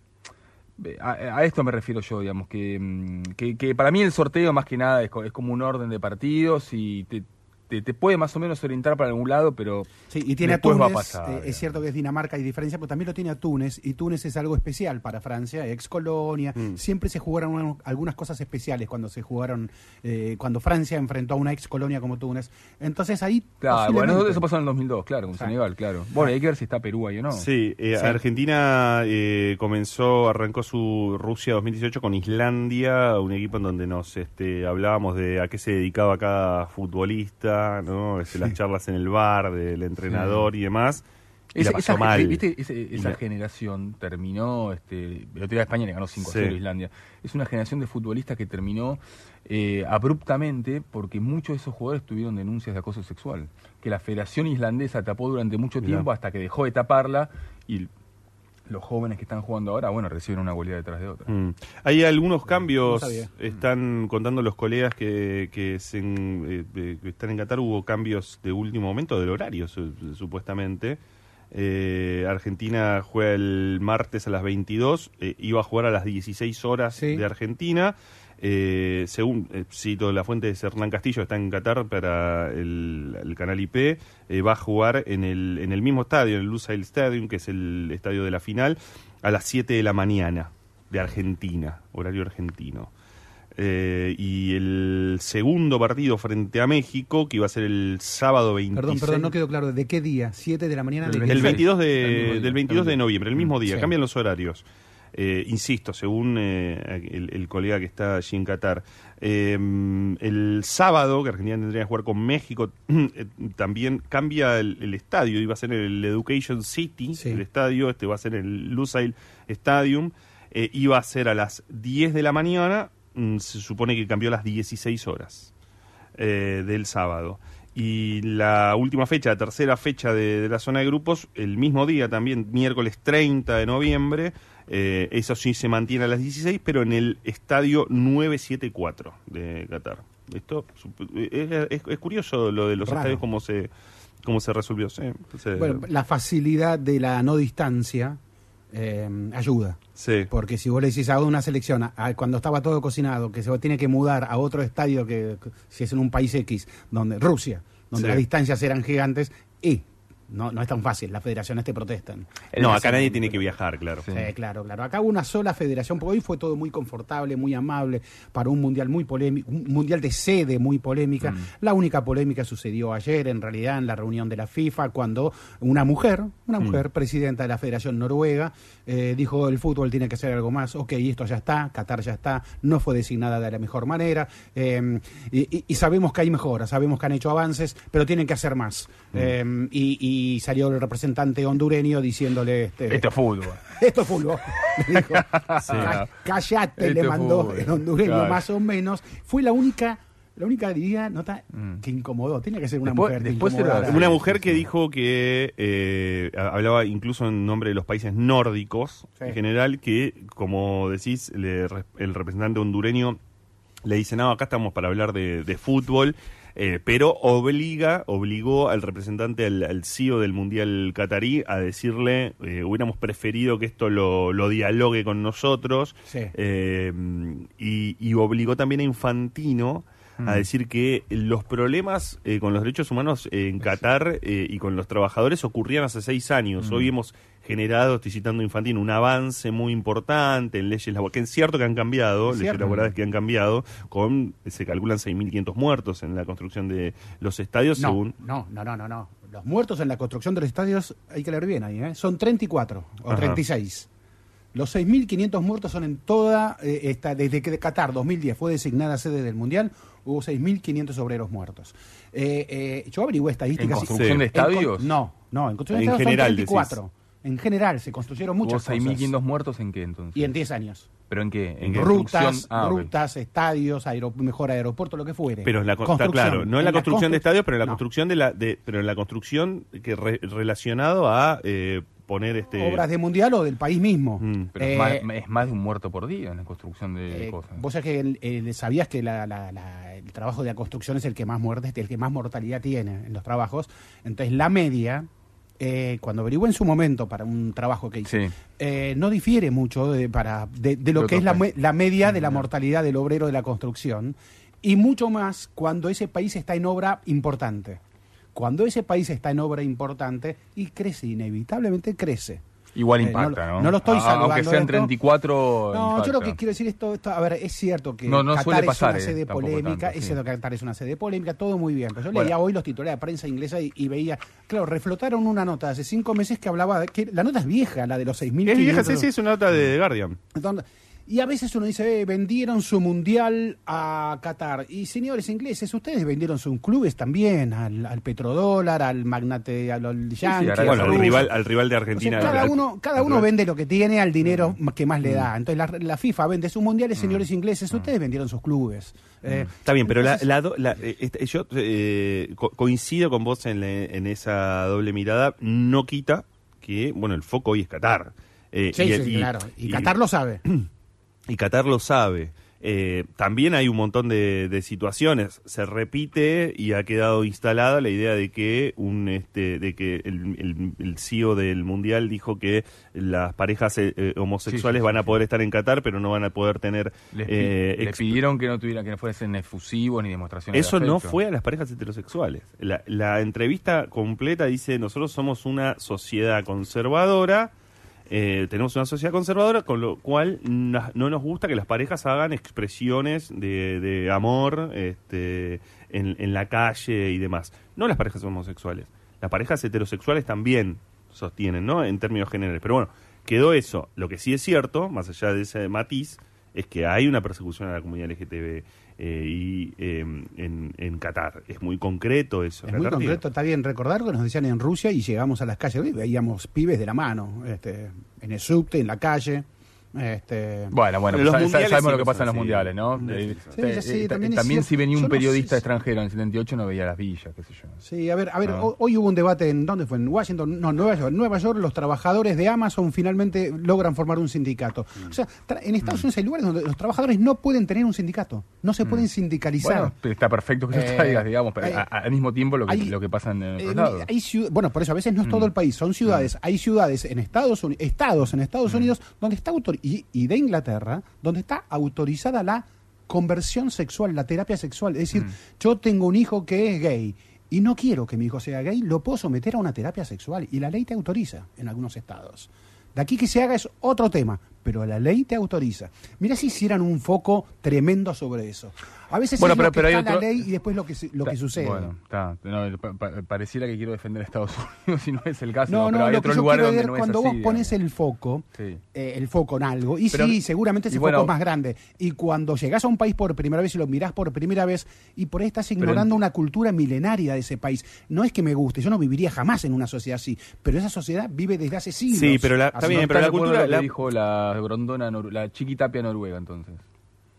Speaker 7: a, a esto me refiero yo, digamos, que, mm, que, que para mí el sorteo más que nada es, es como un orden de partidos y te- te, te puede más o menos orientar para algún lado, pero
Speaker 1: Sí, y tiene a
Speaker 7: después
Speaker 1: Túnez,
Speaker 7: va a pasar.
Speaker 1: eh, es cierto que es Dinamarca y diferencia, pero también lo tiene a Túnez, y Túnez es algo especial para Francia, ex colonia,
Speaker 6: Mm.
Speaker 1: siempre se jugaron una- algunas cosas especiales cuando se jugaron, eh, cuando Francia enfrentó a una ex colonia como Túnez. Entonces ahí...
Speaker 7: Claro, bueno, eso pasó en el 2002, claro, con
Speaker 1: Sí.
Speaker 7: Senegal, claro. Bueno, hay que ver si está Perú ahí o no.
Speaker 6: Sí, eh,
Speaker 1: Sí.
Speaker 6: Argentina eh, comenzó, arrancó su Rusia 2018 con Islandia, un equipo en donde nos este, hablábamos de a qué se dedicaba cada futbolista, ¿no? Este, Las charlas en el bar del entrenador y demás. Y
Speaker 7: Esa, generación terminó, este, el otro día España le ganó 5 a
Speaker 6: Sí.
Speaker 7: 0 a Islandia. Es una generación de futbolistas que terminó eh, abruptamente porque muchos de esos jugadores tuvieron denuncias de acoso sexual, que la Federación Islandesa tapó durante mucho
Speaker 6: Mirá.
Speaker 7: tiempo hasta que dejó de taparla y los jóvenes que están jugando ahora, bueno, reciben una goleada detrás de otra.
Speaker 6: Mm. Hay algunos cambios,
Speaker 1: No sabía.
Speaker 6: están contando los colegas que, que, se eh, eh, que están en Qatar, hubo cambios de último momento del horario, su- supuestamente. Eh, Argentina juega el martes a las 22, eh, iba a jugar a las 16 horas
Speaker 1: Sí.
Speaker 6: de Argentina. Eh, según eh, cito la fuente de Hernán Castillo, está en Qatar para el, el canal IP, eh, va a jugar en el, en el mismo estadio, en el Lusail Stadium, que es el estadio de la final, a las 7 de la mañana de Argentina, horario argentino. Eh, y el segundo partido frente a México, que iba a ser el sábado 26.
Speaker 1: Perdón, perdón, no quedó claro. ¿De qué día? ¿7 de la mañana?
Speaker 7: El
Speaker 1: ¿De qué
Speaker 6: El
Speaker 1: día?
Speaker 6: 22
Speaker 7: El
Speaker 6: de, del 22 de noviembre, el mismo día,
Speaker 1: Sí.
Speaker 6: cambian los horarios. Eh, insisto, según eh, el, el colega que está allí en Qatar. Eh, el sábado, que Argentina tendría que jugar con México, eh, también cambia el, el estadio, iba a ser el Education City,
Speaker 1: Sí.
Speaker 6: el estadio, este va a ser el Lusail Stadium, eh, iba a ser a las 10 de la mañana, mm, se supone que cambió a las 16 horas eh, del sábado. Y la última fecha, la tercera fecha de, de la zona de grupos, el mismo día también, miércoles 30 de noviembre, eh, eso sí se mantiene a las 16, pero en el estadio 974 de Qatar. Esto es, es- es curioso lo de los
Speaker 1: Raro.
Speaker 6: estadios, cómo se, cómo se resolvió. sí. Entonces,
Speaker 1: Bueno, la facilidad de la no distancia eh, ayuda.
Speaker 6: sí.
Speaker 1: Porque si vos le decís a una selección, a- a- cuando estaba todo cocinado, que se tiene que mudar a otro estadio, que, que si es en un país X, donde Rusia, donde
Speaker 6: Sí.
Speaker 1: las distancias eran gigantes, y no, no es tan fácil, las federaciones te protestan.
Speaker 6: No, acá nadie tiene que viajar, claro.
Speaker 7: Sí.
Speaker 1: Sí, claro, claro. Acá hubo una sola federación, porque hoy fue todo muy confortable, muy amable, para un mundial muy polémico, un mundial de sede muy polémica. La única polémica sucedió ayer, en realidad, en la reunión de la FIFA, cuando una mujer, una mujer, presidenta de la Federación Noruega, eh, dijo el fútbol tiene que hacer algo más. Ok, esto ya está, Qatar ya está, no fue designada de la mejor manera, eh, y, sabemos que hay mejoras, sabemos que han hecho avances, pero tienen que hacer más. Eh, y, y salió el representante hondureño diciéndole... Este,
Speaker 7: Esto es fútbol.
Speaker 1: esto es fútbol. Le dijo, "Ca- callate,
Speaker 7: Esto
Speaker 1: le mandó el hondureño
Speaker 7: Claro.
Speaker 1: más o menos. Fue la única, la única diría, nota
Speaker 7: Mm.
Speaker 1: que incomodó. Tenía que ser una
Speaker 7: Después-
Speaker 1: mujer que
Speaker 7: después
Speaker 1: incomodara.
Speaker 7: era-
Speaker 6: Una mujer que dijo que eh, ha- hablaba incluso en nombre de los países nórdicos
Speaker 1: Sí.
Speaker 6: en general, que como decís, le- el representante hondureño le dice, no, acá estamos para hablar de, de fútbol, eh, pero obliga, obligó al representante, al, al CEO del Mundial Qatarí a decirle, eh, hubiéramos preferido que esto lo, lo dialogue con nosotros,
Speaker 1: Sí.
Speaker 6: eh, y, y obligó también a Infantino a decir que los problemas eh, con los derechos humanos en Qatar eh, y con los trabajadores ocurrían hace seis años. Hoy hemos generado, estoy citando Infantino, un avance muy importante en leyes laborales, que es cierto que han cambiado,
Speaker 1: Es
Speaker 6: leyes
Speaker 1: cierto.
Speaker 6: laborales que han cambiado, con se calculan 6.500 muertos en la construcción de los estadios,
Speaker 1: No,
Speaker 6: según...
Speaker 1: no, no, no, no, no. Los muertos en la construcción de los estadios, hay que leer bien ahí, ¿eh? son 34 o
Speaker 6: Ajá.
Speaker 1: 36. Los 6.500 muertos son en toda eh, esta, desde que Qatar 2010 fue designada sede del Mundial, hubo 6.500 obreros muertos. Eh, eh, yo averigüé
Speaker 7: ¿En
Speaker 1: estadísticas.
Speaker 7: construcción
Speaker 6: Sí.
Speaker 7: de
Speaker 1: En
Speaker 7: estadios?
Speaker 1: no, no, en construcción de
Speaker 6: En
Speaker 1: estadios
Speaker 6: general,
Speaker 1: son 34. En general, se construyeron
Speaker 7: Hubo
Speaker 1: muchas cosas.
Speaker 7: 6.500 muertos en qué entonces?
Speaker 1: Y en 10 años.
Speaker 7: ¿Pero en qué? ¿En qué
Speaker 1: rutas,
Speaker 7: construcción? Ah,
Speaker 1: rutas, estadios, aero- mejor aeropuerto, lo que fuere.
Speaker 6: Pero en la, con- está
Speaker 1: Construcción.
Speaker 6: claro, no en la construcción de
Speaker 1: constru-
Speaker 6: estadios, pero en la
Speaker 1: No.
Speaker 6: construcción de la, de, pero en la construcción que re- relacionado a eh, poner este
Speaker 1: Obras de mundial o del país mismo.
Speaker 6: Mm.
Speaker 7: Pero
Speaker 1: Eh,
Speaker 7: es, más, es más de un muerto por día en la construcción de
Speaker 1: Eh,
Speaker 7: cosas.
Speaker 1: vos sabés que el- el- sabías que la- la- la- el trabajo de la construcción es el que más muertes, el que más mortalidad tiene en los trabajos. Entonces la media, eh, cuando averigué en su momento para un trabajo que hice,
Speaker 7: Sí.
Speaker 1: eh, no difiere mucho de, para, de, de lo que es la, la media de la mortalidad del obrero de la construcción. y mucho más cuando ese país está en obra importante. Cuando ese país está en obra importante y crece, inevitablemente crece.
Speaker 7: Igual
Speaker 1: Eh,
Speaker 7: impacta,
Speaker 1: no,
Speaker 7: ¿no?
Speaker 1: no lo estoy
Speaker 7: Ah, Aunque sean
Speaker 1: esto.
Speaker 7: 34.
Speaker 1: No, yo lo que quiero decir esto, esto- a ver, es cierto que
Speaker 7: No, no
Speaker 1: Qatar
Speaker 7: suele pasar,
Speaker 1: es
Speaker 7: eh,
Speaker 1: una sede
Speaker 7: tampoco
Speaker 1: polémica,
Speaker 7: tanto,
Speaker 1: es
Speaker 7: sí.
Speaker 1: cierto que Qatar es una sede polémica, todo muy bien. Pero yo
Speaker 7: Bueno.
Speaker 1: leía hoy los titulares de prensa inglesa y, y veía, claro, reflotaron una nota hace cinco meses que hablaba, de que la nota es vieja, la de los 6.000
Speaker 6: Es vieja, sí, sí, es una nota de The Guardian.
Speaker 1: Entonces, Y a veces uno dice, eh, vendieron su mundial a Qatar. Y señores ingleses, ustedes vendieron sus clubes también, al, al petrodólar, al magnate, al, al yankee.
Speaker 6: Bueno, al rival, al rival de
Speaker 1: O sea,
Speaker 6: Argentina.
Speaker 1: cada
Speaker 6: al-
Speaker 1: uno, cada uno vende lo que tiene al dinero
Speaker 7: Mm.
Speaker 1: que más le da. Entonces la, la FIFA vende sus mundiales, señores ingleses, ustedes vendieron sus clubes. Eh,
Speaker 6: Está bien, pero
Speaker 1: entonces-
Speaker 6: la la- este, yo eh, co- coincido con vos en, esa doble mirada. No quita que, bueno, el foco hoy es Qatar.
Speaker 1: Sí,
Speaker 6: y-
Speaker 1: sí,
Speaker 6: y-
Speaker 1: claro. Y, Qatar lo sabe.
Speaker 6: y Qatar lo sabe. Eh, también hay un montón de, de situaciones. Se repite y ha quedado instalada la idea de que un este de que el, el- el CEO del mundial dijo que las parejas eh, eh, homosexuales
Speaker 7: Sí, sí, sí,
Speaker 6: van a poder estar en Qatar, pero no van a poder tener.
Speaker 7: Les,
Speaker 6: eh,
Speaker 7: pidieron que no tuvieran, que no fuesen efusivos ni demostraciones.
Speaker 6: Eso
Speaker 7: de
Speaker 6: no fue a las parejas heterosexuales. La, la entrevista completa dice, nosotros somos una sociedad conservadora, eh, tenemos una sociedad conservadora, con lo cual no nos gusta que las parejas hagan expresiones de, de amor este, en, en la calle y demás. No las parejas homosexuales. Las parejas heterosexuales también sostienen, ¿no? En términos generales. Pero bueno, quedó eso. Lo que sí es cierto, más allá de ese matiz, es que hay una persecución a la comunidad LGTB eh, y eh, en, en Qatar. Es muy concreto eso.
Speaker 1: Es muy
Speaker 6: Qatar
Speaker 1: concreto, está bien recordar que nos decían en Rusia y llegamos a las calles veíamos pibes de la mano, este, en el subte, en la calle. Este,
Speaker 7: Bueno, bueno, pues
Speaker 6: los mundiales
Speaker 7: sabemos
Speaker 6: sí
Speaker 7: lo que pasa en los mundiales, ¿no?
Speaker 6: Sí,
Speaker 7: Eh,
Speaker 6: sí,
Speaker 7: eh,
Speaker 1: también
Speaker 7: también si venía un
Speaker 1: no
Speaker 7: periodista
Speaker 1: sé-
Speaker 7: extranjero en el 78 no veía las villas, qué sé yo.
Speaker 1: Sí, a ver, a ver,
Speaker 7: Ah.
Speaker 1: ho- hoy hubo un debate en, ¿dónde fue? En Washington, no, Nueva York. Nueva York, los trabajadores de Amazon finalmente logran formar un sindicato. O sea, en Estados Unidos hay lugares donde los trabajadores no pueden tener un sindicato, no se pueden sindicalizar.
Speaker 7: Bueno, está perfecto que lo
Speaker 1: Eh,
Speaker 7: traigas, digamos, pero a- al mismo tiempo lo que,
Speaker 1: hay-
Speaker 7: lo que pasa en otros
Speaker 1: Eh,
Speaker 7: lados.
Speaker 1: hay bueno, por eso a veces no es
Speaker 7: Mm.
Speaker 1: todo el país, son ciudades. Hay ciudades en Estados Unidos, estados en
Speaker 7: Mm.
Speaker 1: Estados Unidos donde está autor y, y de Inglaterra donde está autorizada la conversión sexual, la terapia sexual. Es decir,
Speaker 7: Mm.
Speaker 1: yo tengo un hijo que es gay y no quiero que mi hijo sea gay, lo puedo someter a una terapia sexual y la ley te autoriza en algunos estados. De aquí que se haga es otro tema, pero la ley te autoriza. Mira si hicieran un foco tremendo sobre eso. A veces
Speaker 7: Bueno,
Speaker 1: es
Speaker 7: pero-
Speaker 1: lo que
Speaker 7: pero hay
Speaker 1: está
Speaker 7: otro-
Speaker 1: la ley y después lo que, sucede.
Speaker 7: Bueno, está. No, pa- pa- pareciera que quiero defender a Estados Unidos si no es el caso.
Speaker 1: No,
Speaker 7: pero
Speaker 1: no,
Speaker 7: hay
Speaker 1: lo que
Speaker 7: otros
Speaker 1: yo
Speaker 7: lugares
Speaker 1: quiero
Speaker 7: donde
Speaker 1: ver
Speaker 7: no
Speaker 1: cuando
Speaker 7: es así,
Speaker 1: vos pones el foco,
Speaker 7: Sí.
Speaker 1: eh, el foco en algo, y
Speaker 7: Pero-
Speaker 1: sí, seguramente ese
Speaker 7: y
Speaker 1: foco
Speaker 7: bueno-
Speaker 1: es más grande. Y cuando llegás a un país por primera vez y lo mirás por primera vez, y por ahí estás ignorando una cultura milenaria de ese país. No es que me guste, yo no viviría jamás en una sociedad así, pero esa sociedad vive desde hace siglos.
Speaker 6: Sí, pero la- está bien, pero la cultura- la-
Speaker 7: dijo la grondona, la chiquitapia noruega, entonces.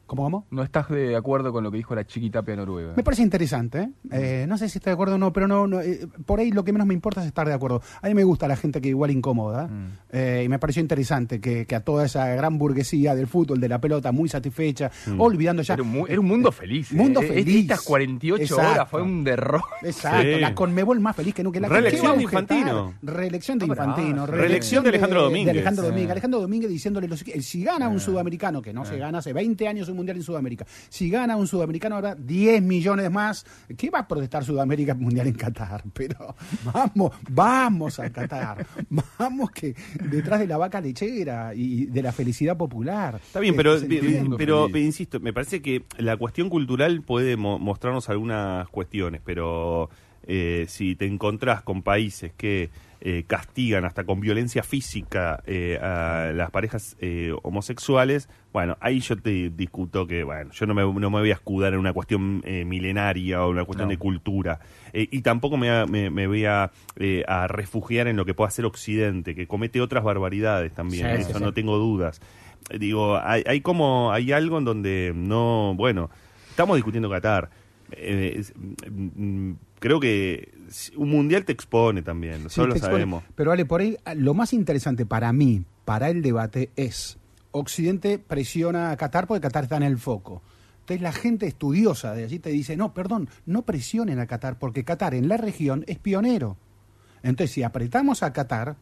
Speaker 1: ¿Cómo, cómo?
Speaker 7: No estás de acuerdo con lo que dijo la chiquitapia noruega.
Speaker 1: Me parece interesante, ¿eh? Eh, no sé si estoy de acuerdo o no, pero no, no, eh, por ahí lo que menos me importa es estar de acuerdo. A mí me gusta la gente que igual incomoda,
Speaker 7: Mm.
Speaker 1: eh, y me pareció interesante que, que a toda esa gran burguesía del fútbol, de la pelota, muy satisfecha, olvidando ya...
Speaker 7: Era un, mu- era un mundo feliz.
Speaker 1: Mundo
Speaker 7: eh.
Speaker 1: feliz.
Speaker 7: Estas 48
Speaker 1: Exacto.
Speaker 7: horas fue un derror.
Speaker 1: Exacto,
Speaker 6: Sí.
Speaker 1: la Conmebol más feliz que nunca. La
Speaker 6: Reelección
Speaker 1: ¿qué va a
Speaker 6: de? Infantino.
Speaker 1: Reelección de
Speaker 7: Ah.
Speaker 1: Infantino.
Speaker 6: Reelección de Alejandro Domínguez.
Speaker 1: De Alejandro
Speaker 7: Sí.
Speaker 1: Domínguez. Alejandro Domínguez diciéndole, los- si gana un sudamericano, que no se gana hace 20 años un mundial en Sudamérica, si gana un sudamericano habrá 10 millones más. ¿Qué va a protestar Sudamérica mundial en Qatar? Pero vamos, vamos a Qatar. Vamos que detrás de la vaca lechera y de la felicidad popular.
Speaker 6: Está bien, pero,
Speaker 1: entiende.
Speaker 6: pero, insisto, me parece que la cuestión cultural puede mo- mostrarnos algunas cuestiones, pero eh, si te encontrás con países que eh, castigan hasta con violencia física eh, a las parejas eh, homosexuales, bueno, ahí yo te discuto que, bueno, yo no me, no me voy a escudar en una cuestión milenaria o una cuestión
Speaker 7: No.
Speaker 6: de cultura, y tampoco me, me, me voy a, a refugiar en lo que pueda hacer Occidente, que comete otras barbaridades también,
Speaker 1: Sí, sí,
Speaker 6: eso
Speaker 1: sí.
Speaker 6: no tengo dudas. Digo, hay, hay como, hay algo en donde no, bueno, estamos discutiendo Qatar. Mm, mm, creo que un mundial te expone también,
Speaker 1: Sí,
Speaker 6: solo lo
Speaker 1: expone.
Speaker 6: sabemos.
Speaker 1: Pero vale, por ahí lo más interesante para mí, para el debate, es Occidente presiona a Qatar porque Qatar está en el foco. Entonces la gente estudiosa de allí te dice, no, perdón, no presionen a Qatar porque Qatar en la región es pionero. Entonces si apretamos a Qatar,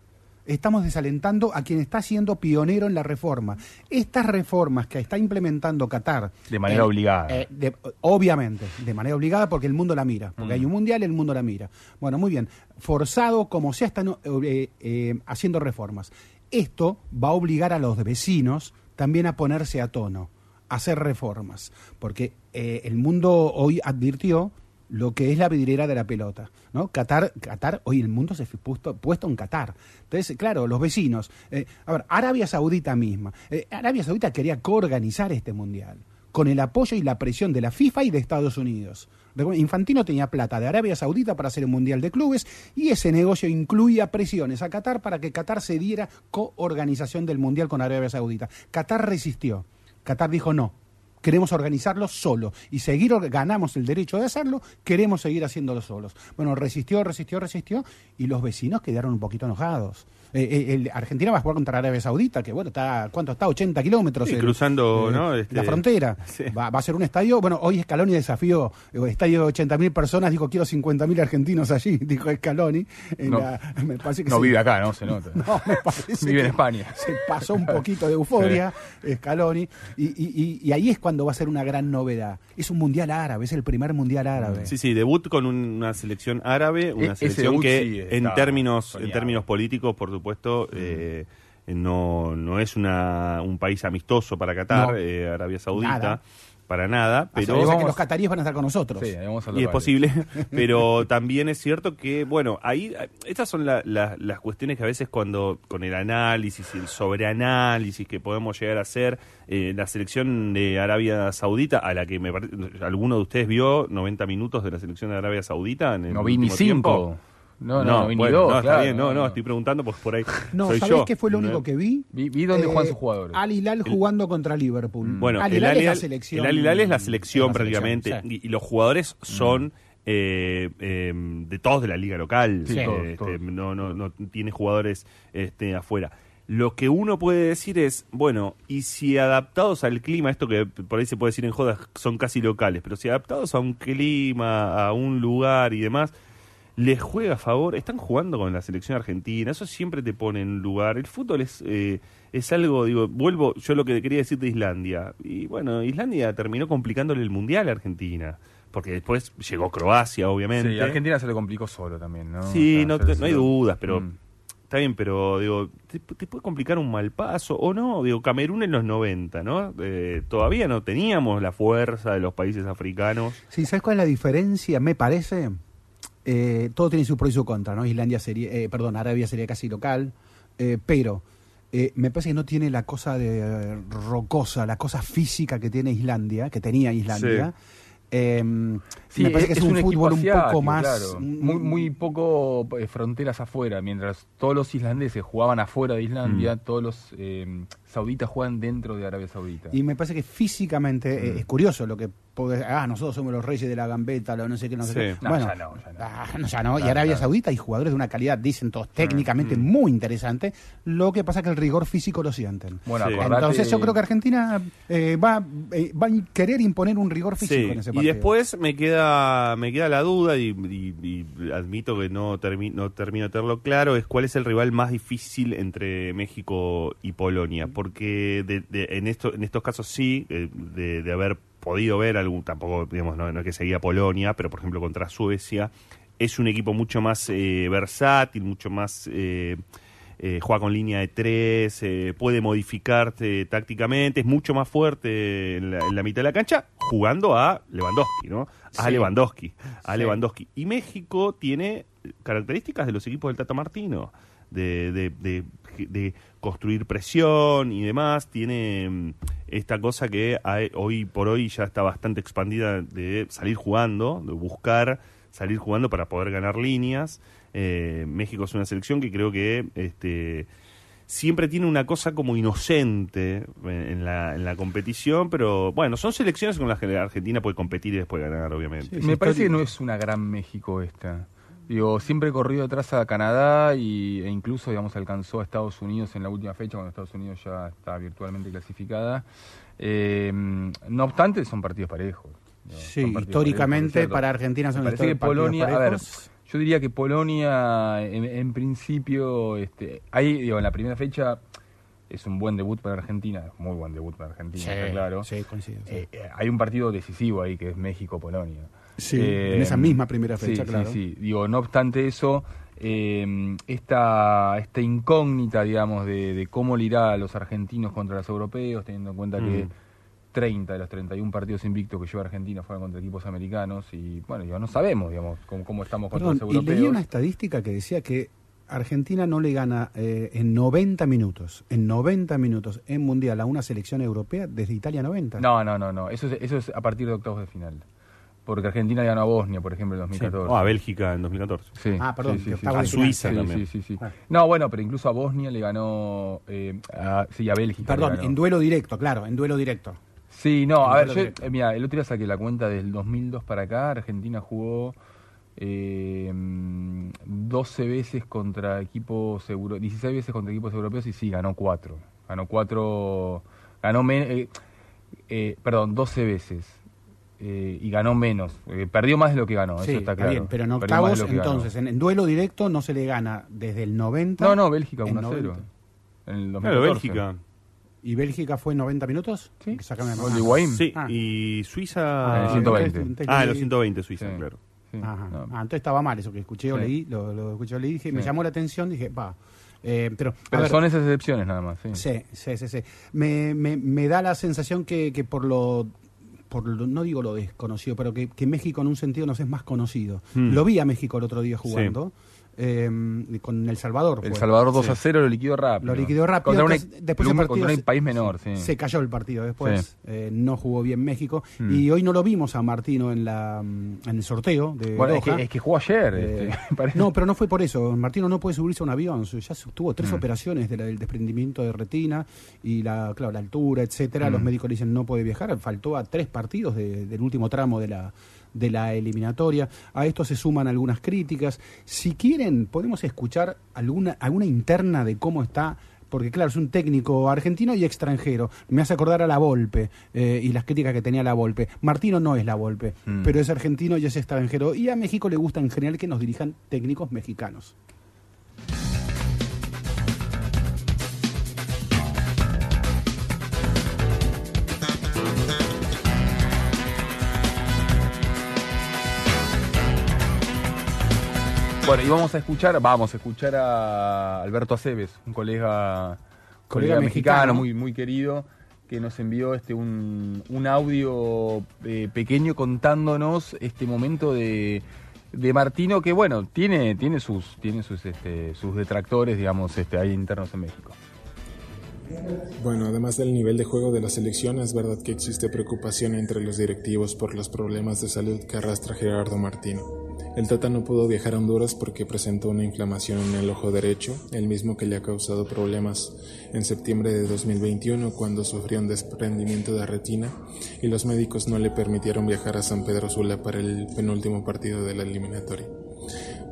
Speaker 1: estamos desalentando a quien está siendo pionero en la reforma. Estas reformas que está implementando Qatar.
Speaker 7: De manera
Speaker 1: eh,
Speaker 7: obligada.
Speaker 1: eh, de- obviamente, de manera obligada porque el mundo la mira. Porque hay un mundial y el mundo la mira. Bueno, muy bien. Forzado como sea, están eh, haciendo reformas. Esto va a obligar a los vecinos también a ponerse a tono, a hacer reformas. Porque el mundo hoy advirtió lo que es la vidriera de la pelota, ¿no? Qatar, Qatar, hoy el mundo se fue puesto, en Qatar. Entonces, claro, los vecinos. eh, a ver, Arabia Saudita misma. eh, Arabia Saudita quería coorganizar este mundial con el apoyo y la presión de la FIFA y de Estados Unidos. Infantino tenía plata de Arabia Saudita para hacer el Mundial de Clubes y ese negocio incluía presiones a Qatar para que Qatar se diera coorganización del Mundial con Arabia Saudita. Qatar resistió. Qatar dijo no. Queremos organizarlo solo y seguir, ganamos el derecho de hacerlo, queremos seguir haciéndolo solos. Bueno, resistió, resistió, resistió y los vecinos quedaron un poquito enojados. Eh, eh, el- Argentina va a jugar contra Arabia Saudita, que bueno, está, ¿cuánto está? 80 kilómetros.
Speaker 6: Sí,
Speaker 1: el-
Speaker 6: cruzando,
Speaker 1: eh,
Speaker 6: ¿no? Este-
Speaker 1: la frontera.
Speaker 6: Sí.
Speaker 1: Va, va a ser un estadio, bueno, hoy Scaloni desafió, eh, estadio de 80.000 personas, dijo quiero 50.000 argentinos allí, dijo Scaloni. En
Speaker 7: No.
Speaker 1: la- me parece que
Speaker 7: No
Speaker 1: se-
Speaker 7: vive acá, ¿no? Se nota.
Speaker 1: No, me parece
Speaker 7: Vive en España.
Speaker 1: Se pasó un poquito de euforia, Scaloni, y, y- y- y ahí es cuando va a ser una gran novedad. Es un mundial árabe, es el primer mundial árabe.
Speaker 6: Sí, sí, debut con un- una selección árabe, una
Speaker 7: E-
Speaker 6: selección
Speaker 7: debut
Speaker 6: que
Speaker 7: sí,
Speaker 6: en términos en términos políticos, por supuesto, eh, no no es una un país amistoso para Qatar,
Speaker 1: No.
Speaker 6: eh, Arabia Saudita,
Speaker 1: Nada.
Speaker 6: para nada,
Speaker 1: Pero que
Speaker 7: vamos-
Speaker 1: los cataríes van a estar con nosotros.
Speaker 7: Sí, ahí vamos a
Speaker 6: y es posible, pero también es cierto que, bueno, ahí estas son la- la- las cuestiones que a veces cuando con el análisis y el sobreanálisis que podemos llegar a hacer, eh, la selección de Arabia Saudita, a la que me parece, alguno de ustedes vio 90 minutos de la selección de Arabia Saudita en el
Speaker 7: No vi ni
Speaker 6: tiempo?
Speaker 7: No, no, no, ni
Speaker 6: bueno,
Speaker 7: dos.
Speaker 6: no, está bien, no, no, estoy preguntando porque por ahí
Speaker 1: No,
Speaker 6: soy
Speaker 1: ¿sabés
Speaker 6: yo.
Speaker 1: qué fue lo
Speaker 6: ¿no?
Speaker 1: único que vi?
Speaker 7: Vi, vi dónde
Speaker 1: Eh,
Speaker 7: juegan sus jugadores.
Speaker 1: Al Hilal jugando contra Liverpool.
Speaker 6: Bueno,
Speaker 1: Al Hilal
Speaker 6: Al
Speaker 1: es la selección.
Speaker 6: el Al Hilal es la selección prácticamente
Speaker 1: sí.
Speaker 6: y, y los jugadores son eh, eh, de todos de la liga local.
Speaker 7: Sí, todos,
Speaker 6: este,
Speaker 7: todos.
Speaker 6: No, no, no tiene jugadores este, afuera. Lo que uno puede decir es, bueno, y si adaptados al clima, esto que por ahí se puede decir en jodas, son casi locales, pero si adaptados a un clima, a un lugar y demás, les juega a favor, están jugando con la selección argentina, eso siempre te pone en lugar. El fútbol es, eh, es algo, digo, vuelvo yo lo que quería decir de Islandia. Y bueno, Islandia terminó complicándole el mundial a Argentina, porque después llegó Croacia, obviamente.
Speaker 7: Sí, a Argentina se le complicó solo también, ¿no?
Speaker 6: Sí,
Speaker 7: O sea,
Speaker 6: no, te- no hay dudas, pero
Speaker 7: Mm.
Speaker 6: está bien, pero digo, te, te puede complicar un mal paso o no. Digo, Camerún en los 90, ¿no? Eh, todavía no teníamos la fuerza de los países africanos.
Speaker 1: Sí, ¿sabes cuál es la diferencia? Me parece. Eh, todo tiene su pro y su contra, ¿no? Islandia sería, eh, perdón, Arabia sería casi local, eh, pero eh, me parece que no tiene la cosa de rocosa, la cosa física que tiene Islandia, que tenía Islandia. Eh,
Speaker 7: Sí,
Speaker 1: me parece que es, un, fútbol un poco más.
Speaker 7: claro. muy, muy poco eh, fronteras afuera, mientras todos los islandeses jugaban afuera de Islandia,
Speaker 6: Mm.
Speaker 7: todos los eh, sauditas juegan dentro de Arabia Saudita.
Speaker 1: Y me parece que físicamente eh,
Speaker 7: Mm.
Speaker 1: es curioso lo que. puede- Ah, nosotros somos los reyes de la gambeta, lo no sé qué, no sé
Speaker 6: Sí.
Speaker 1: qué.
Speaker 7: No,
Speaker 1: bueno,
Speaker 7: ya no, ya no.
Speaker 1: ah, no, ya no. Y Arabia
Speaker 7: claro.
Speaker 1: Saudita hay jugadores de una calidad, dicen todos, técnicamente
Speaker 7: Mm.
Speaker 1: muy interesante. Lo que pasa es que el rigor físico lo sienten.
Speaker 7: Bueno,
Speaker 6: Sí.
Speaker 7: acordate-
Speaker 1: Entonces yo creo que Argentina eh, va, eh, va a querer imponer un rigor físico
Speaker 6: Sí,
Speaker 1: en ese
Speaker 6: y
Speaker 1: partido.
Speaker 6: después me queda me queda la duda y, y- y admito que no, termi- no termino de tenerlo claro es cuál es el rival más difícil entre México y Polonia porque de- de- en esto en estos casos sí eh, de, de haber podido ver algún tampoco digamos no, no es que seguía Polonia pero por ejemplo contra Suecia es un equipo mucho más eh, versátil mucho más eh, eh, juega con línea de tres, eh, puede modificarte tácticamente, es mucho más fuerte en la, en la mitad de la cancha, jugando a Lewandowski, ¿no? A
Speaker 1: Sí.
Speaker 6: Lewandowski, a
Speaker 1: Sí.
Speaker 6: Lewandowski. Y México tiene características de los equipos del Tata Martino, de, de, de- de construir presión y demás, tiene mm, esta cosa que hay- hoy por hoy ya está bastante expandida de salir jugando, de buscar salir jugando para poder ganar líneas. Eh, México es una selección que creo que este, siempre tiene una cosa como inocente en, en la, en la competición, pero bueno, son selecciones con las que la Argentina puede competir y después ganar, obviamente.
Speaker 1: Sí,
Speaker 7: Me parece que no es una gran México esta. Digo, siempre he corrido atrás a Canadá y, e incluso, digamos, alcanzó a Estados Unidos en la última fecha, cuando Estados Unidos ya está virtualmente clasificada. Eh, no obstante, son partidos parejos. Digo,
Speaker 1: Sí,
Speaker 7: son partidos
Speaker 1: históricamente para Argentina son
Speaker 7: parece que Polonia, a ver,
Speaker 1: parejos.
Speaker 7: Yo diría que Polonia, en, en principio, este, ahí, digo, en la primera fecha es un buen debut para Argentina, muy buen debut para Argentina,
Speaker 1: Sí,
Speaker 7: está claro.
Speaker 1: sí, coincido, sí.
Speaker 7: Eh, eh, hay un partido decisivo ahí que es México-Polonia.
Speaker 1: Sí,
Speaker 7: Eh,
Speaker 1: en esa misma primera fecha,
Speaker 7: sí,
Speaker 1: claro.
Speaker 7: Sí, sí. Digo, no obstante eso, eh, esta, esta incógnita, digamos, de, de cómo le irá a los argentinos contra los europeos, teniendo en cuenta que
Speaker 6: Mm.
Speaker 7: 30 de los 31 partidos invictos que lleva Argentina fueron contra equipos americanos y, bueno, digo, no sabemos, digamos, cómo, cómo estamos contra
Speaker 1: Perdón,
Speaker 7: los
Speaker 1: y
Speaker 7: europeos.
Speaker 1: leí una estadística que decía que Argentina no le gana eh, en 90 minutos, en 90 minutos en Mundial a una selección europea desde Italia 90.
Speaker 7: No, no, no, no. Eso es, eso es a partir de octavos de final. Porque Argentina ganó a Bosnia, por ejemplo, en 2014.
Speaker 6: O a Bélgica en 2014.
Speaker 7: Sí,
Speaker 1: Ah, perdón,
Speaker 7: sí, sí, sí.
Speaker 1: final.
Speaker 6: Suiza
Speaker 7: Sí,
Speaker 6: también.
Speaker 7: Sí, sí, sí.
Speaker 1: Ah.
Speaker 7: No, bueno, pero incluso a Bosnia le ganó. Eh, a, sí, a Bélgica.
Speaker 1: Perdón, en duelo directo, claro, en duelo directo.
Speaker 7: Sí, no,
Speaker 1: en
Speaker 7: a ver, yo, eh, mira, el otro día saqué la cuenta del 2002 para acá. Argentina jugó eh, mm, 12 veces contra equipos europeos, 16 veces contra equipos europeos y sí, ganó 4. Ganó 4. Ganó menos. Eh, eh, perdón, 12 veces. Eh, y ganó menos. Eh, perdió más de lo que ganó,
Speaker 1: sí,
Speaker 7: eso está claro.
Speaker 1: bien, pero en octavos, entonces, en, en duelo directo no se le gana desde el 90.
Speaker 7: No, no, Bélgica
Speaker 1: en
Speaker 7: 1 a 0.
Speaker 1: 90.
Speaker 7: En el 2014.
Speaker 6: Claro, Bélgica.
Speaker 1: ¿Y Bélgica fue 90 minutos?
Speaker 7: Sí. Gol de
Speaker 1: ah.
Speaker 7: Higuaín.
Speaker 6: Sí,
Speaker 1: Ah.
Speaker 6: y
Speaker 7: En
Speaker 6: Suiza.
Speaker 7: el 120.
Speaker 1: entonces
Speaker 6: Ah, en los 120 Suiza,
Speaker 7: Sí.
Speaker 6: claro.
Speaker 7: Sí,
Speaker 1: Ajá.
Speaker 7: no.
Speaker 1: Ah, entonces estaba mal eso que escuché o
Speaker 7: Sí.
Speaker 1: leí, lo, lo escuché o leí, dije, me
Speaker 7: Sí.
Speaker 1: llamó la atención, dije, va. Eh, pero,
Speaker 7: Pero
Speaker 1: ver,
Speaker 7: son esas excepciones nada más. Sí.
Speaker 1: Sí, sí, sí, sí. Me, me, me da la sensación que, que por lo por lo- no digo lo desconocido, pero que, que México en un sentido nos es más conocido.
Speaker 6: Hmm.
Speaker 1: Lo vi a México el otro día jugando, eh, con El Salvador.
Speaker 7: El
Speaker 1: fue.
Speaker 7: Salvador 2
Speaker 6: Sí.
Speaker 7: a 0 lo liquidó rápido.
Speaker 1: Lo liquidó rápido.
Speaker 7: Contra,
Speaker 1: después el
Speaker 7: contra
Speaker 1: partido
Speaker 7: un
Speaker 1: se-
Speaker 7: país menor, sí.
Speaker 1: Se cayó el partido después,
Speaker 7: Sí.
Speaker 1: eh, no jugó bien México.
Speaker 7: Hmm.
Speaker 1: Y hoy no lo vimos a Martino en, la, en el sorteo de
Speaker 7: Bueno, es que, es que jugó ayer.
Speaker 1: Eh,
Speaker 7: este, parece.
Speaker 1: no, pero no fue por eso. Martino no puede subirse a un avión. Ya tuvo tres
Speaker 7: Mm.
Speaker 1: operaciones de la- del desprendimiento de retina y la, claro, la altura, etcétera. Los
Speaker 7: Mm.
Speaker 1: médicos le dicen no puede viajar. Faltó a tres partidos de- del último tramo de la de la eliminatoria. A esto se suman algunas críticas. Si quieren, podemos escuchar alguna alguna interna de cómo está porque claro, es un técnico argentino y extranjero. Me hace acordar a la Volpe eh, y las críticas que tenía la Volpe. Martino no es la Volpe,
Speaker 7: Mm.
Speaker 1: pero es argentino y es extranjero. Y a México le gusta en general que nos dirijan técnicos mexicanos.
Speaker 7: Bueno, y vamos a escuchar, vamos a escuchar a Alberto Aceves, un colega, colega, mexicano,
Speaker 1: mexicano.
Speaker 7: muy, muy querido, que nos envió este un, un audio eh, pequeño contándonos este momento de, de Martino que bueno, tiene, tiene sus, tiene sus este, sus detractores, digamos, este, ahí internos en México.
Speaker 8: Bueno, además del nivel de juego de la selección, es verdad que existe preocupación entre los directivos por los problemas de salud que arrastra Gerardo Martino. El Tata no pudo viajar a Honduras porque presentó una inflamación en el ojo derecho, el mismo que le ha causado problemas en septiembre de 2021 cuando sufrió un desprendimiento de retina y los médicos no le permitieron viajar a San Pedro Sula para el penúltimo partido de la eliminatoria.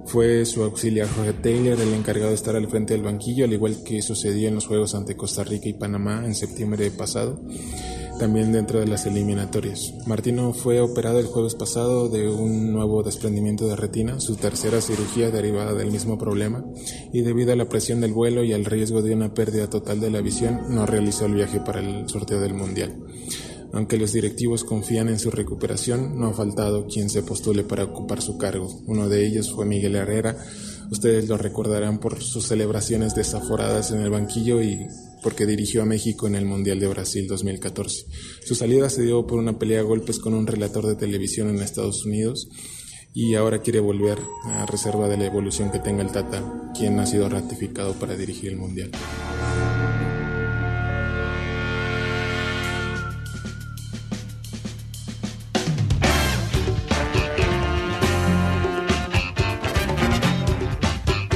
Speaker 8: Fue su auxiliar Jorge Taylor el encargado de estar al frente del banquillo, al igual que sucedió en los Juegos ante Costa Rica y Panamá en septiembre pasado, también dentro de las eliminatorias. Martino fue operado el jueves pasado de un nuevo desprendimiento de retina, su tercera cirugía derivada del mismo problema, y debido a la presión del vuelo y al riesgo de una pérdida total de la visión, no realizó el viaje para el sorteo del Mundial. Aunque los directivos confían en su recuperación, no ha faltado quien se postule para ocupar su cargo. Uno de ellos fue Miguel Herrera. Ustedes lo recordarán por sus celebraciones desaforadas en el banquillo y porque dirigió a México en el Mundial de Brasil 2014. Su salida se dio por una pelea a golpes con un relator de televisión en Estados Unidos y ahora quiere volver a reserva de la evolución que tenga el Tata, quien ha sido ratificado para dirigir el Mundial.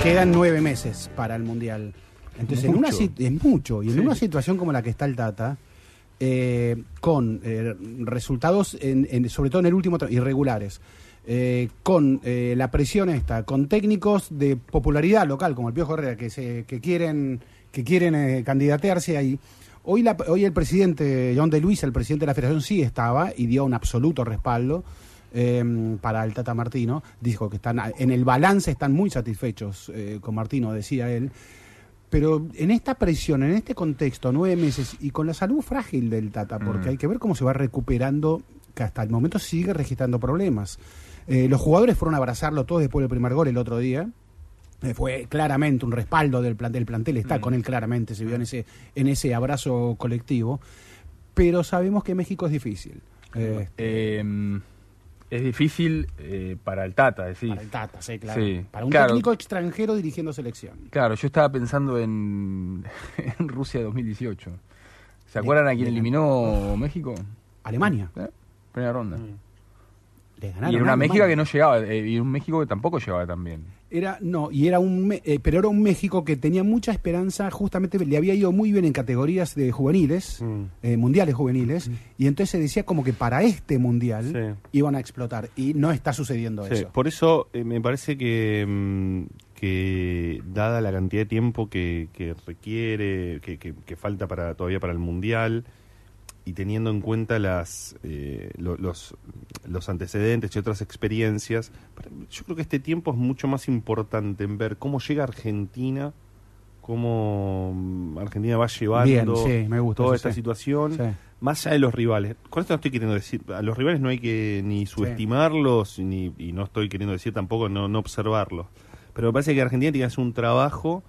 Speaker 1: Quedan nueve meses para el Mundial. Entonces, en una es mucho. Y en
Speaker 7: Sí.
Speaker 1: una situación como la que está el Tata, eh, con eh, resultados, en, en- sobre todo en el último, irregulares, eh, con eh, la presión esta, con técnicos de popularidad local, como el Piojo Herrera, que, se, que quieren, que quieren eh, candidatearse ahí. Hoy, la, hoy el presidente, John de Luis, el presidente de la federación, sí estaba y dio un absoluto respaldo. Eh, para el Tata Martino. Dijo que están en el balance están muy satisfechos eh, con Martino, decía él. Pero en esta presión, en este contexto, nueve meses, y con la salud frágil del Tata, porque
Speaker 7: Mm.
Speaker 1: hay que ver cómo se va recuperando, que hasta el momento sigue registrando problemas. Eh, los jugadores fueron a abrazarlo todos después del primer gol el otro día. Eh, fue claramente un respaldo del plantel, el plantel está
Speaker 7: Mm.
Speaker 1: con él claramente, se vio en ese, en ese abrazo colectivo. Pero sabemos que México es difícil. Eh,
Speaker 7: Eh, es difícil eh, para el Tata, decir.
Speaker 1: para el Tata, sí, claro.
Speaker 7: Sí,
Speaker 1: Para un
Speaker 7: claro.
Speaker 1: técnico extranjero dirigiendo selección.
Speaker 7: Claro, yo estaba pensando en, en Rusia 2018. ¿Se acuerdan a quién eliminó México?
Speaker 1: Alemania.
Speaker 7: ¿Eh? Primera ronda.
Speaker 1: Le ganaron
Speaker 7: Y era una México que no llegaba, eh, y un México que tampoco llegaba tan bien.
Speaker 1: Era, no, y era un, eh, pero era un México que tenía mucha esperanza, justamente le había ido muy bien en categorías de juveniles,
Speaker 6: Mm.
Speaker 1: eh, mundiales juveniles, y entonces se decía como que para este mundial
Speaker 6: Sí.
Speaker 1: iban a explotar, y no está sucediendo
Speaker 6: Sí,
Speaker 1: eso.
Speaker 6: por eso eh, me parece que, mm, que dada la cantidad de tiempo que, que requiere, que, que- que falta para todavía para el Mundial, y teniendo en cuenta las eh, lo- los, los antecedentes y otras experiencias, yo creo que este tiempo es mucho más importante en ver cómo llega Argentina, cómo mm, Argentina va llevando
Speaker 1: Bien, sí, me gusta,
Speaker 6: toda esta
Speaker 1: sí.
Speaker 6: situación
Speaker 1: Sí.
Speaker 6: más allá de los rivales. Con esto no estoy queriendo decir, a los rivales no hay que ni subestimarlos, ni, y no estoy queriendo decir tampoco no, no observarlos. Pero me parece que Argentina tiene que hacer un trabajo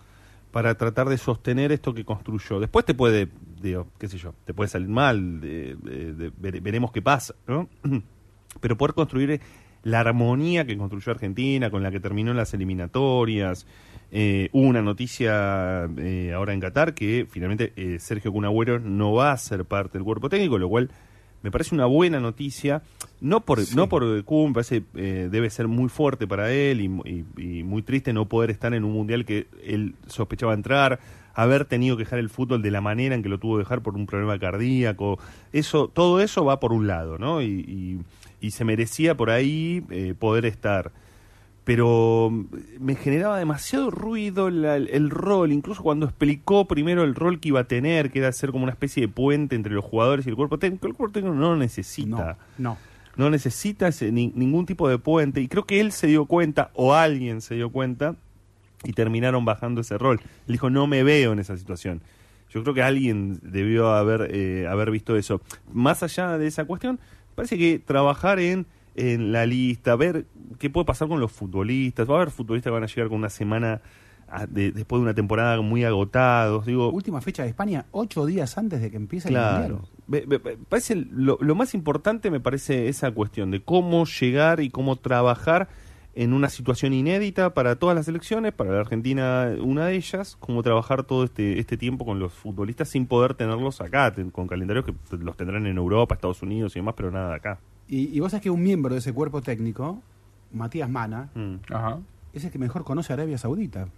Speaker 6: para tratar de sostener esto que construyó. Después te puede, digo, qué sé yo, te puede salir mal, de- de- de- vere- veremos qué pasa, ¿no? Pero poder construir la armonía que construyó Argentina, con la que terminó las eliminatorias. Eh, hubo una noticia eh, ahora en Qatar que finalmente eh, Sergio Cunagüero no va a ser parte del cuerpo técnico, lo cual me parece una buena noticia. No por, no por Kun, me parece eh, debe ser muy fuerte para él y, y- y muy triste no poder estar en un mundial que él sospechaba entrar, haber tenido que dejar el fútbol de la manera en que lo tuvo que dejar por un problema cardíaco. Eso, todo eso va por un lado, ¿no? Y, y- se merecía por ahí eh, poder estar pero me generaba demasiado ruido la- el, el rol, incluso cuando explicó primero el rol que iba a tener, que era ser como una especie de puente entre los jugadores y el cuerpo técnico. El cuerpo técnico no lo necesita.
Speaker 1: No, no.
Speaker 6: No necesita ese- ni- ningún tipo de puente. Y creo que él se dio cuenta, o alguien se dio cuenta, y terminaron bajando ese rol. Él dijo, no me veo en esa situación. Yo creo que alguien debió haber, eh, haber visto eso. Más allá de esa cuestión, parece que trabajar en, en la lista, ver qué puede pasar con los futbolistas. Va a haber futbolistas que van a llegar con una semana ah, de- después de una temporada muy agotados. Digo,
Speaker 1: Última fecha de España, ocho días antes de que empiece el. Mundial.
Speaker 6: Ve- parece lo, lo más importante me parece esa cuestión de cómo llegar y cómo trabajar en una situación inédita para todas las elecciones, para la Argentina una de ellas, cómo trabajar todo este este tiempo con los futbolistas sin poder tenerlos acá, ten- con calendarios que los tendrán en Europa, Estados Unidos y demás, pero nada acá.
Speaker 1: Y, y vos sabés que un miembro de ese cuerpo técnico, Matías Mana,
Speaker 6: Mm.
Speaker 7: Ajá.
Speaker 1: es el que mejor conoce a Arabia Saudita.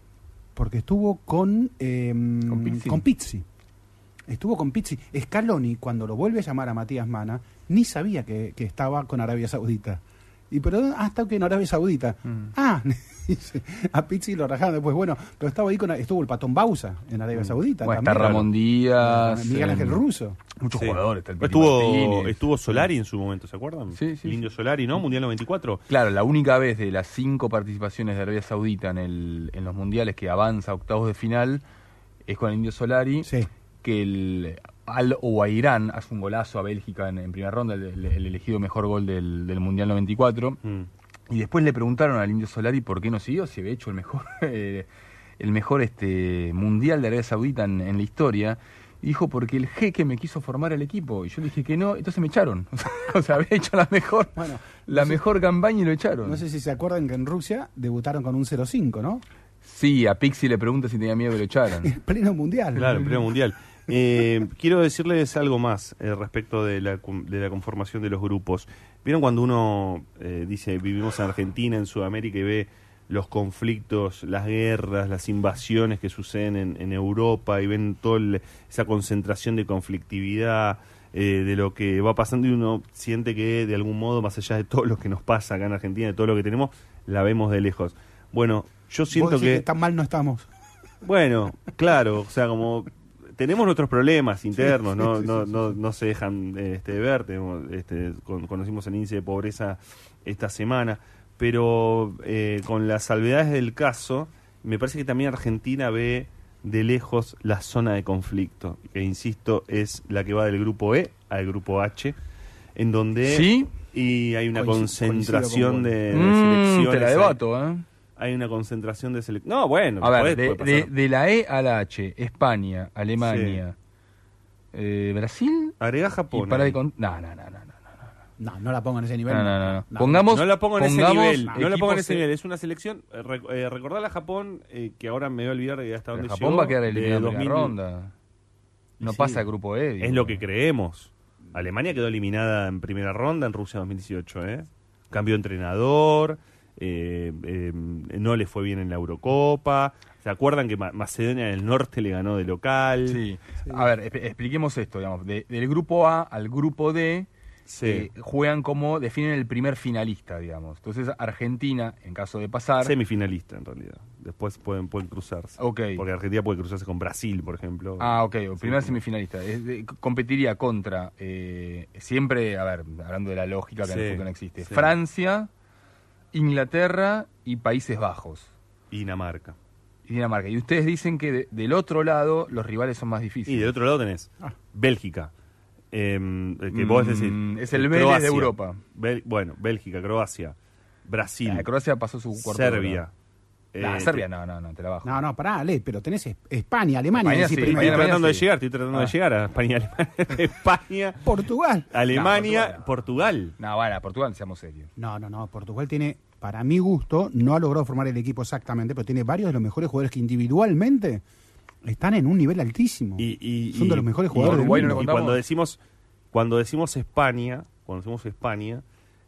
Speaker 1: Porque estuvo con, eh,
Speaker 7: Con Pizzi.
Speaker 1: con Pizzi. Estuvo con Pizzi. Scaloni, cuando lo vuelve a llamar a Matías Mana, ni sabía que, que estaba con Arabia Saudita. Y pero hasta que en Arabia Saudita.
Speaker 7: Mm.
Speaker 1: Ah, a Pizzi lo rajaron después. Bueno, pero estaba ahí con estuvo el Patón Bausa en Arabia Saudita.
Speaker 7: Mm. Bueno, está. Ramón Díaz.
Speaker 1: Miguel Ángel
Speaker 7: eh,
Speaker 1: Russo.
Speaker 7: Muchos
Speaker 6: Sí.
Speaker 7: jugadores. Está el
Speaker 6: Estuvo,
Speaker 7: Martínez.
Speaker 6: estuvo Solari en su momento, ¿se acuerdan?
Speaker 7: Sí, sí,
Speaker 6: El Indio. Solari, ¿no? Mundial 94.
Speaker 7: Claro, la única vez de las cinco participaciones de Arabia Saudita en, el, en los mundiales que avanza a octavos de final es con el Indio Solari,
Speaker 1: Sí.
Speaker 7: Que el Al Owairán hace un golazo a Bélgica en, en primera ronda, el, el- el elegido mejor gol del, del Mundial 94.
Speaker 6: Mm.
Speaker 7: Y después le preguntaron al Indio Solari por qué no siguió, si había hecho el mejor, eh, el mejor este mundial de Arabia Saudita en, en la historia. Y dijo, porque el jeque me quiso formar el equipo. Y yo le dije que no, entonces me echaron. O sea, o sea, había hecho la mejor,
Speaker 1: Bueno,
Speaker 7: la
Speaker 1: no sé-
Speaker 7: mejor campaña y lo echaron.
Speaker 1: No sé si se acuerdan que en Rusia debutaron con un 0-5, ¿no?
Speaker 7: Sí, a Pixie le pregunta si tenía miedo que lo echaran.
Speaker 1: En pleno mundial.
Speaker 6: Claro, en pleno mundial. Eh, quiero decirles algo más eh, respecto de la, de la conformación de los grupos. ¿Vieron cuando uno eh, dice vivimos en Argentina, en Sudamérica y ve los conflictos, las guerras, las invasiones que suceden en, en Europa y ven toda esa concentración de conflictividad, eh, de lo que va pasando y uno siente que de algún modo, más allá de todo lo que nos pasa acá en Argentina, de todo lo que tenemos, la vemos de lejos. Bueno, yo
Speaker 1: Vos
Speaker 6: siento que...
Speaker 1: tan mal no estamos.
Speaker 6: Bueno, claro, o sea, como tenemos nuestros problemas internos, no, no, no, no se dejan este, de ver. Tenemos, este, con- conocimos el índice de pobreza esta semana, pero eh, con las salvedades del caso, me parece que también Argentina ve de lejos la zona de conflicto, que insisto es la que va del grupo E al grupo H, en donde
Speaker 7: ¿Sí?
Speaker 6: y hay una concentración
Speaker 1: con
Speaker 6: de, de
Speaker 7: Mm,
Speaker 6: selecciones.
Speaker 7: te la debato, ¿eh?
Speaker 6: Hay una concentración de selecciones. No, bueno,
Speaker 7: A ver,
Speaker 6: puede-
Speaker 7: de,
Speaker 6: puede
Speaker 7: de- de la E a la H, España, Alemania, eh, Brasil
Speaker 6: Agregá
Speaker 7: y
Speaker 6: Japón.
Speaker 7: para
Speaker 6: ahí.
Speaker 7: de con- No, no, no, no, no.
Speaker 1: No, no la pongo en ese nivel.
Speaker 7: No, no, no. Pongamos-
Speaker 6: No la pongo en ese nivel. No la pongo en ese
Speaker 7: de-
Speaker 6: nivel. Es una selección. Eh, eh, recordar a Japón, eh, que ahora me voy a olvidar de hasta dónde
Speaker 7: Japón
Speaker 6: llegó,
Speaker 7: va a quedar
Speaker 6: de
Speaker 7: eliminado en
Speaker 6: 2000.
Speaker 7: primera ronda. No
Speaker 6: Sí.
Speaker 7: pasa el grupo E.
Speaker 6: Es lo que creemos. Alemania quedó eliminada en primera ronda en Rusia 2018. ¿eh? Cambió entrenador. Eh, eh, no le fue bien en la Eurocopa. ¿Se acuerdan que Ma- Macedonia del Norte le ganó de local?
Speaker 7: Sí. A ver, expliquemos esto, digamos. De- del grupo A al grupo D
Speaker 6: Sí.
Speaker 7: eh, juegan como definen el primer finalista, digamos. Entonces Argentina, en caso de pasar,
Speaker 6: Semifinalista, en realidad. Después pueden, pueden cruzarse.
Speaker 7: Ok.
Speaker 6: Porque Argentina puede cruzarse con Brasil, por ejemplo.
Speaker 7: Ah, ok, o primer semifinalista. Es de- competiría contra, eh, siempre, a ver, hablando de la lógica que en el fútbol no existe,
Speaker 6: sí.
Speaker 7: Francia, Inglaterra y Países Bajos.
Speaker 6: Y Dinamarca.
Speaker 7: Y Dinamarca. Y ustedes dicen que de- del otro lado los rivales son más difíciles.
Speaker 6: Y del otro lado tenés
Speaker 1: Ah.
Speaker 6: Bélgica. em, que vos decís.
Speaker 7: Mm, es el Vélez de
Speaker 6: Croacia.
Speaker 7: Europa.
Speaker 6: Bel- bueno, Bélgica, Croacia, Brasil,
Speaker 7: Ah, Croacia pasó su cuarto.
Speaker 6: Serbia.
Speaker 7: Nah,
Speaker 6: eh,
Speaker 7: Serbia no, no, no, te la bajo.
Speaker 1: No, no, pará, Ale, pero tenés es- España, Alemania,
Speaker 7: España sí.
Speaker 6: Estoy
Speaker 7: España,
Speaker 6: tratando de llegar, estoy tratando de
Speaker 7: Ah.
Speaker 6: llegar a España, Alemania, España,
Speaker 1: Portugal.
Speaker 6: Alemania,
Speaker 7: No,
Speaker 6: Portugal.
Speaker 7: No, bueno, Portugal, seamos serios.
Speaker 1: No, no, no. Portugal tiene, para mi gusto, no ha logrado formar el equipo exactamente, pero tiene varios de los mejores jugadores que individualmente están en un nivel altísimo.
Speaker 6: Y, y-
Speaker 1: Son
Speaker 6: y-
Speaker 1: de los mejores
Speaker 6: y-
Speaker 1: jugadores del mundo.
Speaker 7: lo
Speaker 6: y cuando decimos, cuando decimos España, cuando decimos España,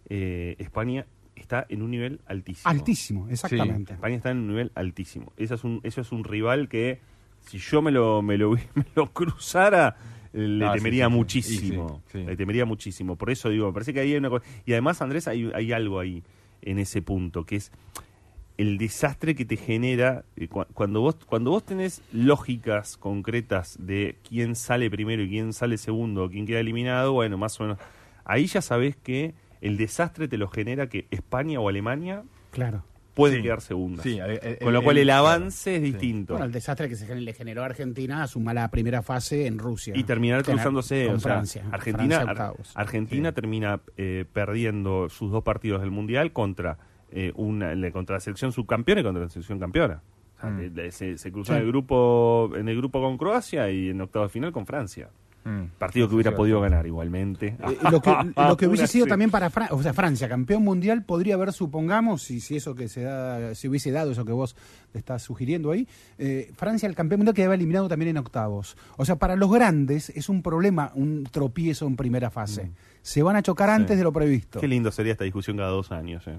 Speaker 6: eh, España está en un nivel altísimo.
Speaker 1: Altísimo, exactamente.
Speaker 6: España está en un nivel altísimo. Eso es un, eso es un rival que si yo me lo, me lo, me lo cruzara, eh, le
Speaker 7: Ah,
Speaker 6: temería
Speaker 7: sí, sí.
Speaker 6: muchísimo.
Speaker 7: Sí, sí.
Speaker 6: Le temería muchísimo. Por eso digo, me parece que ahí hay una cosa. Y además, Andrés, hay, hay algo ahí, en ese punto, que es el desastre que te genera eh, cua- cuando vos cuando vos tenés lógicas concretas de quién sale primero y quién sale segundo o quién queda eliminado, bueno, más o menos ahí ya sabés que el desastre te lo genera que España o Alemania
Speaker 1: Claro.
Speaker 6: pueden
Speaker 7: Sí.
Speaker 6: quedar segundas.
Speaker 7: Sí, el- el-
Speaker 6: Con lo cual el avance es
Speaker 7: sí.
Speaker 6: distinto.
Speaker 1: Bueno, el desastre que se le generó a Argentina suma la primera fase en Rusia.
Speaker 6: y terminar cruzándose.
Speaker 1: con
Speaker 6: o sea,
Speaker 1: Francia.
Speaker 6: Argentina,
Speaker 1: Francia
Speaker 6: Ar- termina eh, perdiendo sus dos partidos del Mundial contra eh, una contra la selección subcampeona y contra la selección campeona. O sea,
Speaker 7: Mm.
Speaker 6: se, se cruzó
Speaker 1: Sí.
Speaker 6: en el grupo en el grupo con Croacia y en octavo final con Francia.
Speaker 7: Mm.
Speaker 6: Partido que hubiera
Speaker 7: sí,
Speaker 6: podido
Speaker 7: sí.
Speaker 6: ganar igualmente.
Speaker 1: Eh, lo que, lo que hubiese sido también para Francia, o sea, Francia, campeón mundial, podría haber, supongamos, si, si eso que se da, si hubiese dado eso que vos estás sugiriendo ahí, eh, Francia, el campeón mundial, quedaba eliminado también en octavos. O sea, para los grandes es un problema, un tropiezo en primera fase. Se van a chocar antes de lo previsto.
Speaker 6: Qué lindo sería esta discusión cada dos años. eh.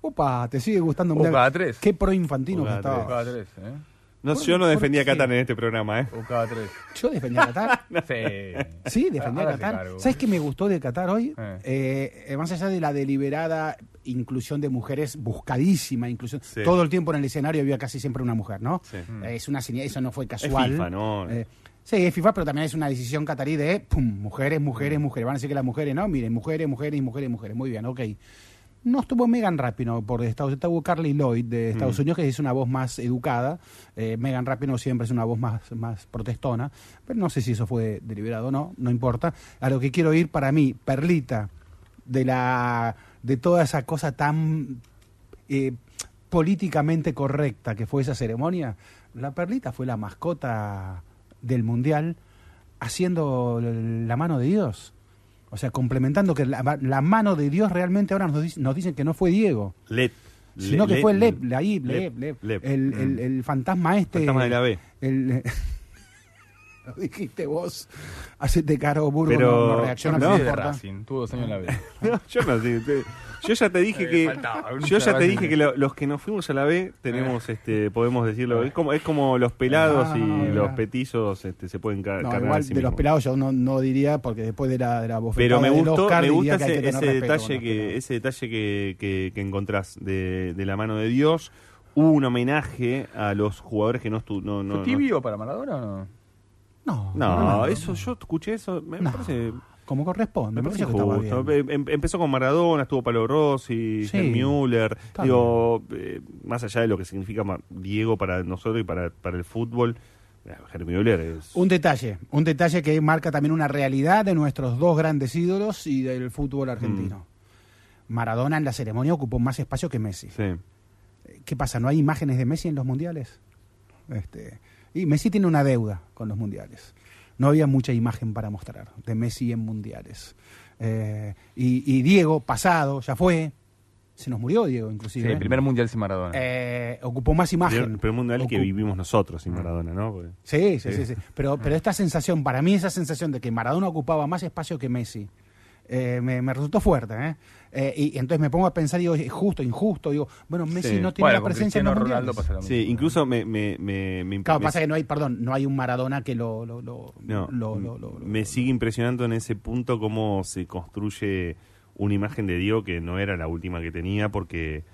Speaker 1: Opa, te sigue gustando.
Speaker 7: O
Speaker 1: Mirá,
Speaker 7: cada tres.
Speaker 1: Qué pro infantino que
Speaker 6: cada
Speaker 1: estaba.
Speaker 7: Tres, ¿eh?
Speaker 6: No,
Speaker 1: ¿Por-
Speaker 6: yo no defendía a? Qatar en este programa. ¿eh?
Speaker 7: O cada tres.
Speaker 1: Yo defendía a Qatar.
Speaker 7: Sí.
Speaker 1: Sí, defendía a Qatar.
Speaker 7: cargo.
Speaker 1: ¿Sabes qué me gustó de Qatar hoy?
Speaker 7: Eh.
Speaker 1: Eh, eh, más allá de la deliberada inclusión de mujeres, buscadísima inclusión.
Speaker 6: Sí.
Speaker 1: Todo el tiempo en el escenario había casi siempre una mujer, ¿no?
Speaker 6: Sí.
Speaker 1: Eh, Es una señal, eso no fue
Speaker 6: Es
Speaker 1: casual.
Speaker 6: FIFA, ¿no?
Speaker 1: Eh, sí, es FIFA, pero también es una decisión catarí de pum, mujeres, mujeres,
Speaker 6: Mm.
Speaker 1: mujeres. Van a decir que las mujeres, no, miren, mujeres, mujeres, mujeres, mujeres. Muy bien, ok. No estuvo Megan Rapino por Estados Unidos, estuvo Carly Lloyd de Estados
Speaker 6: Mm.
Speaker 1: Unidos, que es una voz más educada. Eh, Megan Rapino siempre es una voz más, más protestona, pero no sé si eso fue deliberado o no, no importa. A lo que quiero ir para mí, Perlita, de la de toda esa cosa tan eh, políticamente correcta que fue esa ceremonia, la Perlita fue la mascota del Mundial haciendo la mano de Dios. O sea, complementando que la, la mano de Dios realmente ahora nos, nos dicen que no fue Diego,
Speaker 6: Led.
Speaker 1: sino
Speaker 6: Le-
Speaker 1: que fue
Speaker 6: Le-
Speaker 1: Lep, ahí,
Speaker 6: Lep,
Speaker 1: Lep, Lep.
Speaker 6: Lep.
Speaker 1: El, el- el fantasma este.
Speaker 6: Fantasma de la B.
Speaker 1: el- lo dijiste vos. Hacete caro, Burgo,
Speaker 6: Pero-
Speaker 1: no, no reacciona,
Speaker 6: no.
Speaker 7: Racing, tuvo dos años en la B.
Speaker 6: No, yo no te- Yo ya te dije
Speaker 7: Eh,
Speaker 6: que
Speaker 7: faltaba,
Speaker 6: yo ya te dije que lo- los que nos fuimos a la B tenemos este podemos decirlo es como es como los pelados
Speaker 1: Ah,
Speaker 6: y
Speaker 1: mira.
Speaker 6: los petizos este se pueden ca-
Speaker 1: No,
Speaker 6: cargar
Speaker 1: igual
Speaker 6: a sí
Speaker 1: de los pelados yo no, no diría, porque después de la, de la bofetada
Speaker 6: Pero me gustó,
Speaker 1: Oscar,
Speaker 6: me gusta
Speaker 1: que
Speaker 6: ese,
Speaker 1: que tener
Speaker 6: ese detalle que ese detalle que, que, que encontrás de, de la mano de Dios. Hubo un homenaje a los jugadores que no no, no,
Speaker 7: ¿Fue
Speaker 6: no-
Speaker 7: tibio para Maradona o no?
Speaker 6: No, no, eso yo escuché eso, me parece
Speaker 1: como corresponde.
Speaker 6: Me parece justo. Em, em, empezó con Maradona, estuvo Palo Rossi, sí, Müller. Digo, eh, más allá de lo que significa Diego para nosotros y para, para el fútbol, eh, Müller es...
Speaker 1: Un detalle, un detalle que marca también una realidad de nuestros dos grandes ídolos y del fútbol argentino. Mm. Maradona en la ceremonia ocupó más espacio que Messi. Sí. ¿Qué pasa? ¿No hay imágenes de Messi en los mundiales? Este, y Messi tiene una deuda con los mundiales. No había mucha imagen para mostrar de Messi en mundiales. Eh, y, Diego, pasado, ya fue. Se nos murió Diego, inclusive.
Speaker 7: Sí, el primer mundial sin Maradona.
Speaker 1: Eh, ocupó más imagen.
Speaker 6: El primer mundial que vivimos nosotros sin Maradona, ¿no?
Speaker 1: Sí, sí, sí, sí, Pero, pero esta sensación, para mí esa sensación de que Maradona ocupaba más espacio que Messi, eh, me, resultó fuerte. ¿eh? ¿eh? y, entonces me pongo a pensar, digo, es justo, injusto. Digo, bueno, Messi no tiene la presencia en los Ronaldo
Speaker 6: Sí, incluso me, me, me,
Speaker 1: Claro, pasa que no hay, perdón, no hay un Maradona que lo. lo, lo,
Speaker 6: me sigue impresionando en ese punto cómo se construye una imagen de Diego que no era la última que tenía, porque.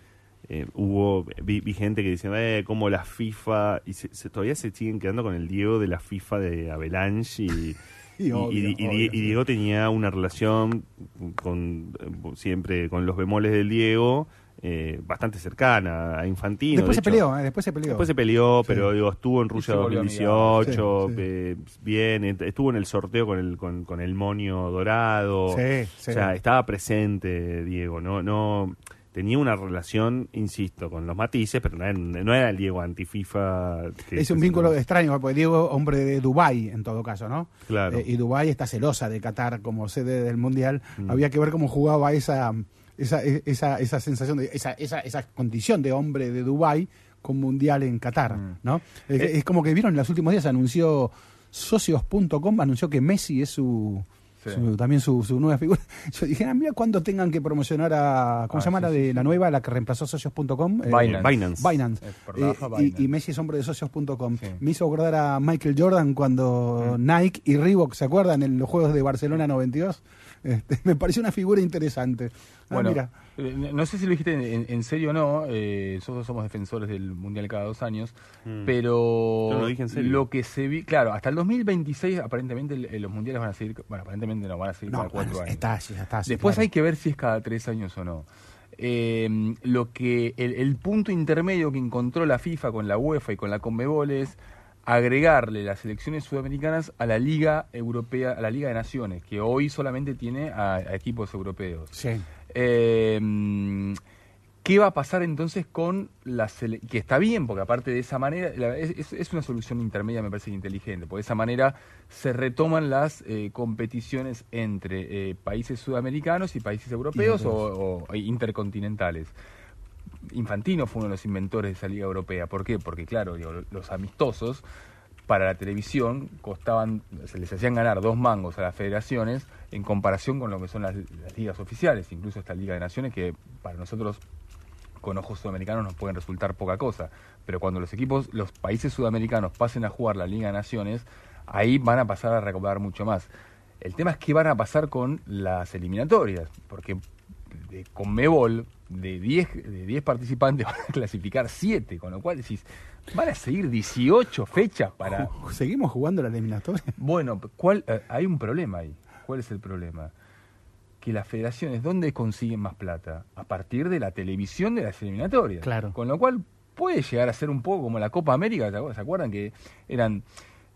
Speaker 6: Eh, hubo vi, gente que decía eh, como la FIFA y se, todavía se siguen quedando con el Diego de la FIFA de Avalanche y y, Diego tenía una relación con siempre con los bemoles del Diego eh, bastante cercana a Infantino.
Speaker 1: Después se peleó, eh, después se peleó.
Speaker 6: Después se peleó, pero digo, estuvo en Rusia 2018, eh, bien, estuvo en el sorteo con el con, con el monio dorado. o sea, estaba presente Diego, no no tenía una relación, insisto, con los matices, pero no era, el Diego anti-FIFA.
Speaker 1: Es un vínculo extraño, porque Diego, hombre de Dubái, en todo caso, ¿no? Claro. Eh, y Dubái está celosa de Qatar como sede del Mundial. Mm. Había que ver cómo jugaba esa, esa, esa, esa sensación, de, esa, esa, esa condición de hombre de Dubái con Mundial en Qatar, mm. ¿no? Eh, es, como que vieron en los últimos días, anunció socios.com, anunció que Messi es su también su, nueva figura. Yo dije, ah, mira cuando tengan que promocionar a. ¿Cómo ah, se llama la de la nueva, la que reemplazó socios.com?
Speaker 6: Eh, Binance.
Speaker 1: Binance. Eh, y, Messi es hombre de socios.com. Me hizo acordar a Michael Jordan cuando mm. Nike y Reebok, ¿se acuerdan? En los Juegos de Barcelona 92. Este, me pareció una figura interesante.
Speaker 7: Ah, bueno, eh, no sé si lo dijiste en, serio o no, eh, nosotros somos defensores del Mundial cada dos años, mm. pero
Speaker 6: lo, dije en serio. lo
Speaker 7: que se vi, claro, hasta el 2026 aparentemente los Mundiales van a seguir, bueno, aparentemente no van a seguir cada cuatro años.
Speaker 1: Está, está,
Speaker 7: Después hay que ver si es cada tres años o no. Eh, lo que el, el, punto intermedio que encontró la FIFA con la UEFA y con la Conmebol es agregarle las elecciones sudamericanas a la Liga Europea, a la Liga de Naciones, que hoy solamente tiene a, equipos europeos.
Speaker 1: Sí.
Speaker 7: Eh, ¿Qué va a pasar entonces con la que está bien, porque aparte de esa manera, es, una solución intermedia, me parece inteligente, porque de esa manera se retoman las eh, competiciones entre eh, países sudamericanos y países europeos o, intercontinentales. Infantino fue uno de los inventores de esa Liga Europea. ¿Por qué? Porque, claro, los amistosos para la televisión costaban, se les hacían ganar dos mangos a las federaciones en comparación con lo que son las, ligas oficiales, incluso esta Liga de Naciones, que para nosotros con ojos sudamericanos nos pueden resultar poca cosa. Pero cuando los equipos, los países sudamericanos pasen a jugar la Liga de Naciones, ahí van a pasar a recaudar mucho más. El tema es qué van a pasar con las eliminatorias, porque de Conmebol, de 10 de diez participantes van a clasificar 7, con lo cual decís, van a seguir 18 fechas para...
Speaker 1: ¿Seguimos jugando la eliminatoria?
Speaker 7: Bueno, ¿cuál, eh, hay un problema ahí. ¿Cuál es el problema? Que las federaciones, ¿dónde consiguen más plata? A partir de la televisión de las eliminatorias.
Speaker 1: Claro.
Speaker 7: Con lo cual puede llegar a ser un poco como la Copa América, ¿se acuerdan que eran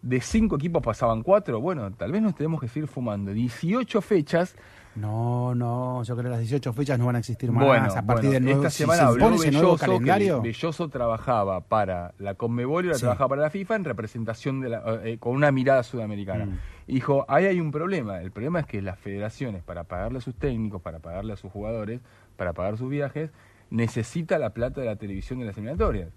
Speaker 7: de cinco equipos pasaban cuatro? Bueno, tal vez nos tenemos que seguir fumando 18 fechas
Speaker 1: no, no, yo creo que las 18 fechas no van a existir más
Speaker 7: bueno,
Speaker 1: a partir del
Speaker 7: nuevo, esta semana habló nuevo calendario. Belloso trabajaba para la Conmebol y ahora trabajaba para la FIFA en representación de la, eh, eh, con una mirada sudamericana. Mm. dijo, ahí hay un problema. El problema es que las federaciones, para pagarle a sus técnicos, para pagarle a sus jugadores, para pagar sus viajes, necesita la plata de la televisión de las eliminatorias.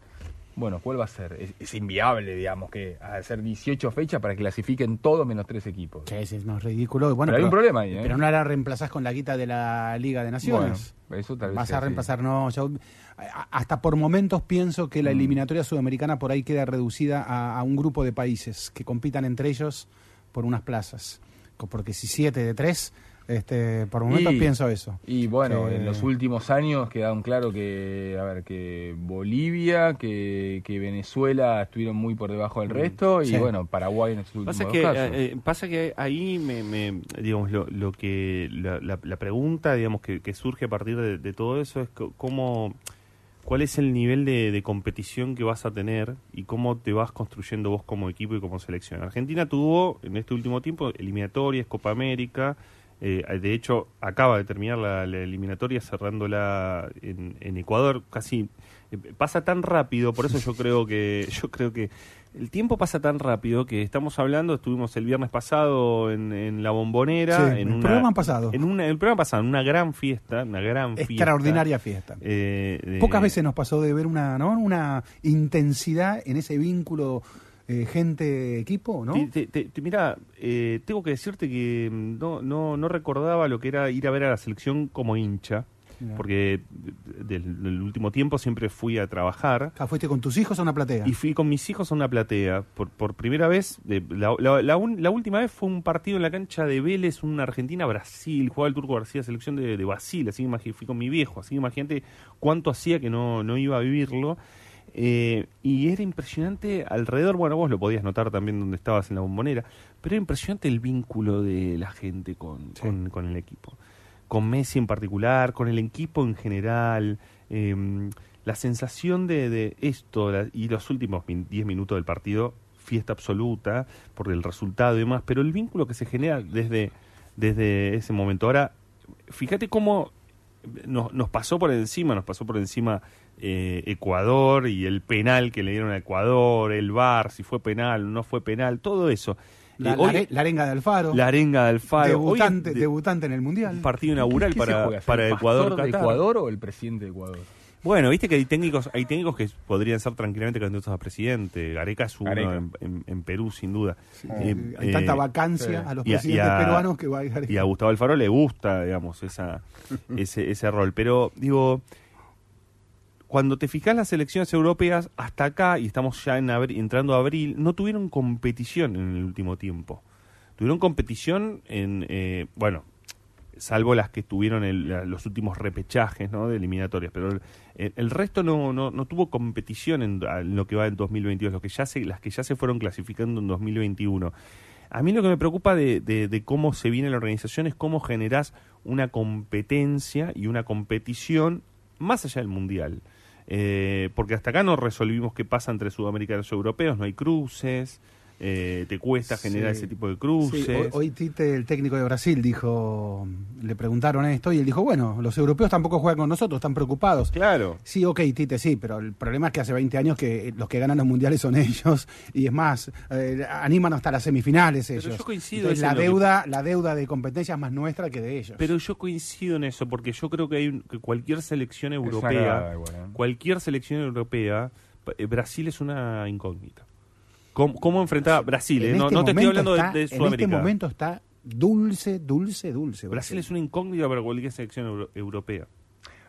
Speaker 7: Bueno, ¿cuál va a ser? Es, inviable, digamos, que hacer 18 fechas para que clasifiquen todos menos tres equipos.
Speaker 1: Sí, es más ridículo. Bueno,
Speaker 7: pero, hay un problema ahí. ¿eh?
Speaker 1: Pero no la reemplazás con la guita de la Liga de Naciones.
Speaker 7: Bueno, eso tal vez
Speaker 1: Vas a reemplazar, no. hasta por momentos pienso que la mm. eliminatoria sudamericana por ahí queda reducida a, un grupo de países que compitan entre ellos por unas plazas. Porque si siete de tres Este, por momentos
Speaker 7: Y-
Speaker 1: pienso eso.
Speaker 7: Y bueno,
Speaker 1: Que-
Speaker 7: en los últimos años quedaron claro que, a ver, que Bolivia, que, que Venezuela estuvieron muy por debajo del resto y bueno, Paraguay en estos últimos
Speaker 6: Pasa que,
Speaker 7: casos.
Speaker 6: eh, eh, pasa que ahí me, me- digamos, lo, lo que la, la- la pregunta, digamos, que, que surge a partir de, de todo eso es cómo, cuál es el nivel de, de competición que vas a tener y cómo te vas construyendo vos como equipo y como selección. Argentina tuvo en este último tiempo eliminatorias, Copa América. Eh, de hecho, acaba de terminar la, la eliminatoria cerrándola en, en Ecuador. Casi eh, pasa tan rápido, por eso yo creo que yo creo que el tiempo pasa tan rápido que estamos hablando, estuvimos el viernes pasado en, en la bombonera,
Speaker 1: Sí,
Speaker 6: en
Speaker 1: el
Speaker 6: una,
Speaker 1: programa pasado.
Speaker 6: en una- el programa pasado, en una gran fiesta, una gran fiesta.
Speaker 1: Extraordinaria fiesta.
Speaker 6: Eh, de-
Speaker 1: Pocas veces nos pasó de ver una, ¿no? una intensidad en ese vínculo eh, gente-equipo, ¿no?
Speaker 6: Te- te- mira, eh, tengo que decirte que mm, no, no, no recordaba lo que era ir a ver a la selección como hincha, porque del, del último tiempo siempre fui a trabajar.
Speaker 1: Ah, ¿Fuiste con tus hijos a una platea?
Speaker 6: Y fui con mis hijos a una platea. Por, por primera vez, de- la, la- la un- la última vez fue un partido en la cancha de Vélez, una Argentina-Brasil. Jugaba el Turco García, selección de, de Brasil. Así que fui con mi viejo. Así que imagínate cuánto hacía que no, no iba a vivirlo. Eh, y era impresionante alrededor, bueno, vos lo podías notar también donde estabas en la bombonera, pero era impresionante el vínculo de la gente con, con, con el equipo. Con Messi en particular, con el equipo en general. eh, la sensación de, de esto la- y los últimos min- 10 minutos del partido, fiesta absoluta por el resultado y demás, pero el vínculo que se genera desde, desde ese momento. Ahora, fíjate cómo nos, nos pasó por encima, nos pasó por encima eh, Ecuador y el penal que le dieron a Ecuador, el VAR, si fue penal, no fue penal, todo eso.
Speaker 1: La,
Speaker 6: Eh,
Speaker 1: la
Speaker 6: hoy-
Speaker 1: are- la arenga de Alfaro.
Speaker 6: la arenga de Alfaro. Hoy
Speaker 1: Debutante,
Speaker 6: de-
Speaker 1: debutante en el Mundial.
Speaker 6: un partido inaugural
Speaker 7: ¿Qué se
Speaker 6: para, para
Speaker 7: el
Speaker 6: Ecuador.
Speaker 7: de. Ecuador o el presidente de Ecuador?
Speaker 6: Bueno, viste que hay técnicos, hay técnicos que podrían ser tranquilamente candidatos a presidente. Gareca es uno
Speaker 7: Gareca.
Speaker 6: en, en- en Perú, sin duda. Eh,
Speaker 1: Hay
Speaker 6: eh,
Speaker 1: tanta vacancia
Speaker 7: sí.
Speaker 1: a los presidentes
Speaker 6: a-
Speaker 1: peruanos que va a dejar
Speaker 6: y a Gustavo Alfaro le gusta, digamos, esa, ese, ese rol. Pero, digo, cuando te fijas las elecciones europeas, hasta acá, y estamos ya en abri- entrando a abril, no tuvieron competición en el último tiempo. Tuvieron competición en, eh, bueno, salvo las que tuvieron el- los últimos repechajes ¿no? de eliminatorias, pero el, el- resto no, no, no tuvo competición en, en lo que va en 2022, lo que ya se, las que ya se fueron clasificando en 2021. A mí lo que me preocupa de, de- de cómo se viene la organización es cómo generás una competencia y una competición más allá del Mundial. Eh, porque hasta acá no resolvimos qué pasa entre sudamericanos y europeos, no hay cruces, eh, te cuesta generar
Speaker 1: Sí.
Speaker 6: ese tipo de
Speaker 1: Sí,
Speaker 6: cruces.
Speaker 1: hoy, hoy Tite, el técnico de Brasil, dijo, le preguntaron esto y él dijo, bueno, los europeos tampoco juegan con nosotros, están preocupados.
Speaker 6: Claro.
Speaker 1: Sí, ok, Tite, sí, pero el problema es que hace 20 años que los que ganan los mundiales son ellos y es más, eh, animan hasta las semifinales
Speaker 6: Pero
Speaker 1: ellos.
Speaker 6: yo coincido
Speaker 1: Entonces,
Speaker 6: en
Speaker 1: la
Speaker 6: que-
Speaker 1: deuda, la deuda de competencia es más nuestra que de ellos.
Speaker 6: Pero yo coincido en eso, porque yo creo que hay un- que cualquier selección europea,
Speaker 7: ¿eh?
Speaker 6: cualquier selección europea, eh, Brasil es una incógnita. ¿Cómo, cómo enfrentar a Brasil? eh?
Speaker 1: En
Speaker 6: No,
Speaker 1: este
Speaker 6: no te estoy hablando de-
Speaker 1: está-
Speaker 6: de,
Speaker 1: En
Speaker 6: Sudamérica.
Speaker 1: este momento está dulce, dulce, dulce.
Speaker 6: Brasil es una incógnita para cualquier selección euro- europea.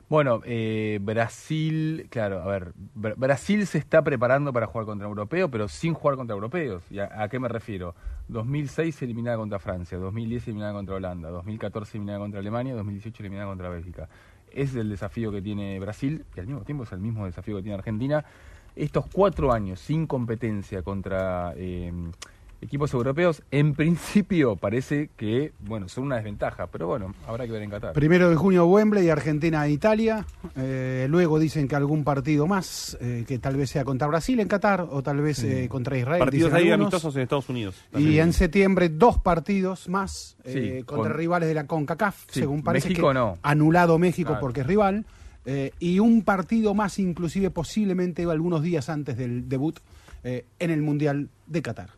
Speaker 7: Bueno, eh, Brasil, claro, a ver, Bra- Brasil se está preparando para jugar contra europeos, pero sin jugar contra europeos. ¿Y a, a qué me refiero? 2006 eliminada contra Francia, 2010 eliminada contra Holanda, 2014 eliminada contra Alemania, 2018 eliminada contra Bélgica. Ese es el desafío que tiene Brasil y al mismo tiempo es el mismo desafío que tiene Argentina. Estos cuatro años sin competencia contra eh, equipos europeos, en principio parece que, bueno, son una desventaja, pero bueno, habrá que ver en Qatar.
Speaker 1: Primero de junio Wembley, Argentina, Italia. Eh, luego dicen que algún partido más, eh, que tal vez sea contra Brasil en Qatar o tal vez eh, contra Israel.
Speaker 6: Partidos ahí
Speaker 1: algunos.
Speaker 6: amistosos en Estados Unidos.
Speaker 1: Y en septiembre dos partidos más eh,
Speaker 7: Sí,
Speaker 1: contra
Speaker 7: con-
Speaker 1: rivales de la CONCACAF,
Speaker 7: Sí,
Speaker 1: según parece
Speaker 7: México
Speaker 1: que
Speaker 7: no.
Speaker 1: anulado México
Speaker 7: Claro.
Speaker 1: porque es rival. Eh, y un partido más, inclusive posiblemente algunos días antes del debut eh, en el Mundial de Qatar.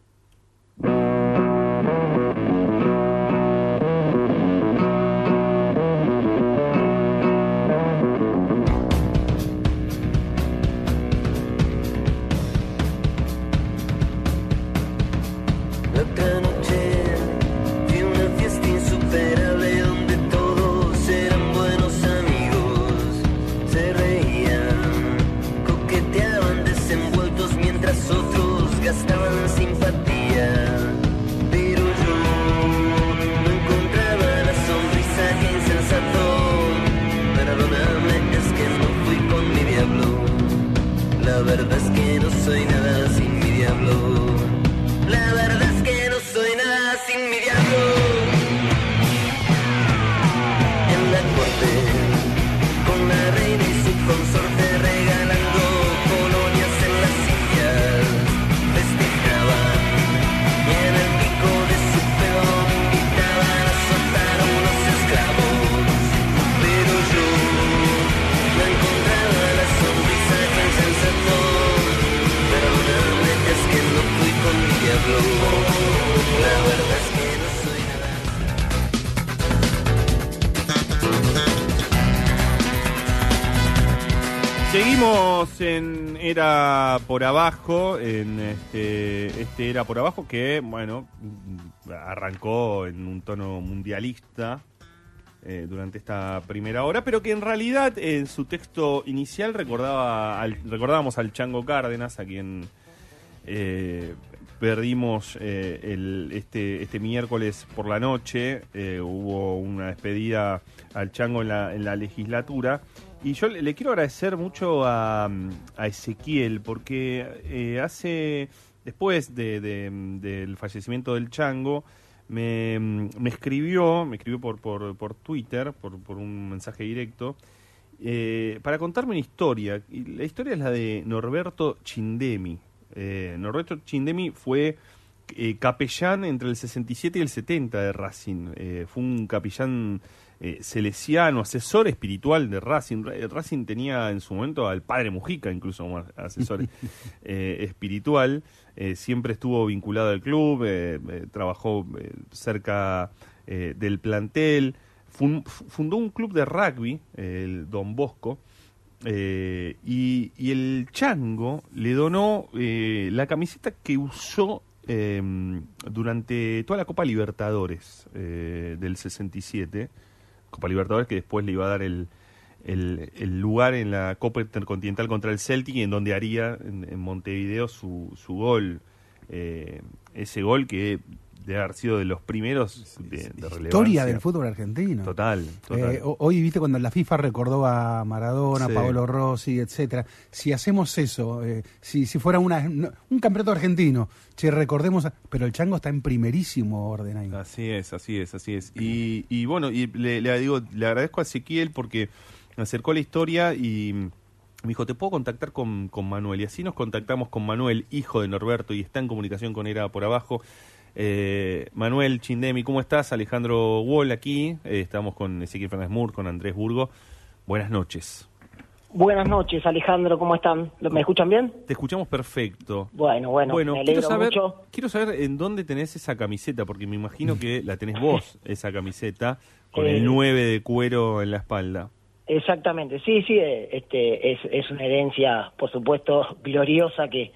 Speaker 9: Soy nada
Speaker 6: Era por Abajo, en este, este Era por Abajo que, bueno, arrancó en un tono mundialista eh, durante esta primera hora, pero que en realidad en su texto inicial recordaba al- recordábamos al Chango Cárdenas, a quien eh, perdimos eh, este, este miércoles por la noche. eh, hubo una despedida al Chango en la, en la legislatura. Y yo le, quiero agradecer mucho a, Ezequiel, porque eh, hace, después de- de- del fallecimiento del Chango, me, escribió, me escribió por, por, por Twitter, por, un mensaje directo, eh, para contarme una historia. La historia es la de Norberto Chindemi. Eh, Norberto Chindemi fue eh, capellán entre el 67 y el 70 de Racing. Eh, fue un capellán eh, salesiano, asesor espiritual de Racing. Ra- Racing tenía en su momento al padre Mujica incluso como asesor eh, espiritual. Eh, siempre estuvo vinculado al club, eh, eh, trabajó eh, cerca eh, del plantel. Fun- fundó un club de rugby, el Don Bosco, eh, y, y el Chango le donó eh, la camiseta que usó eh, durante toda la Copa Libertadores eh, del 67. Copa Libertadores que después le iba a dar el, el, lugar en la Copa Intercontinental contra el Celtic en donde haría en, en Montevideo su, su gol. Eh, ese gol que debe haber sido de los primeros de, de
Speaker 1: Historia del fútbol argentino.
Speaker 6: Total, total.
Speaker 1: Eh, ho- hoy viste cuando la FIFA recordó a Maradona,
Speaker 6: Sí.
Speaker 1: Paolo Rossi, etcétera. Si hacemos eso, eh, si, si fuera una, un campeonato argentino, che, recordemos, a- pero el Chango está en primerísimo orden ahí.
Speaker 6: Así es, así es, así es. Y, y bueno, y le, le digo, le agradezco a Ezequiel porque me acercó la historia y me dijo, ¿te puedo contactar con, con Manuel? Y así nos contactamos con Manuel, hijo de Norberto, y está en comunicación con Era por abajo. Eh, Manuel Chindemi, ¿cómo estás? Alejandro Wall aquí. Eh, estamos con Ezequiel Fernández Mur, con Andrés Burgo. Buenas noches.
Speaker 10: Buenas noches, Alejandro, ¿cómo están? ¿Me escuchan bien?
Speaker 6: Te escuchamos perfecto.
Speaker 10: Bueno, bueno, me
Speaker 6: quiero saber,
Speaker 10: mucho.
Speaker 6: quiero saber en dónde tenés esa camiseta, porque me imagino que la tenés vos, esa camiseta, con
Speaker 10: Eh,
Speaker 6: el 9 de cuero en la espalda.
Speaker 10: Exactamente, sí, sí, eh, este, es, es una herencia, por supuesto, gloriosa que,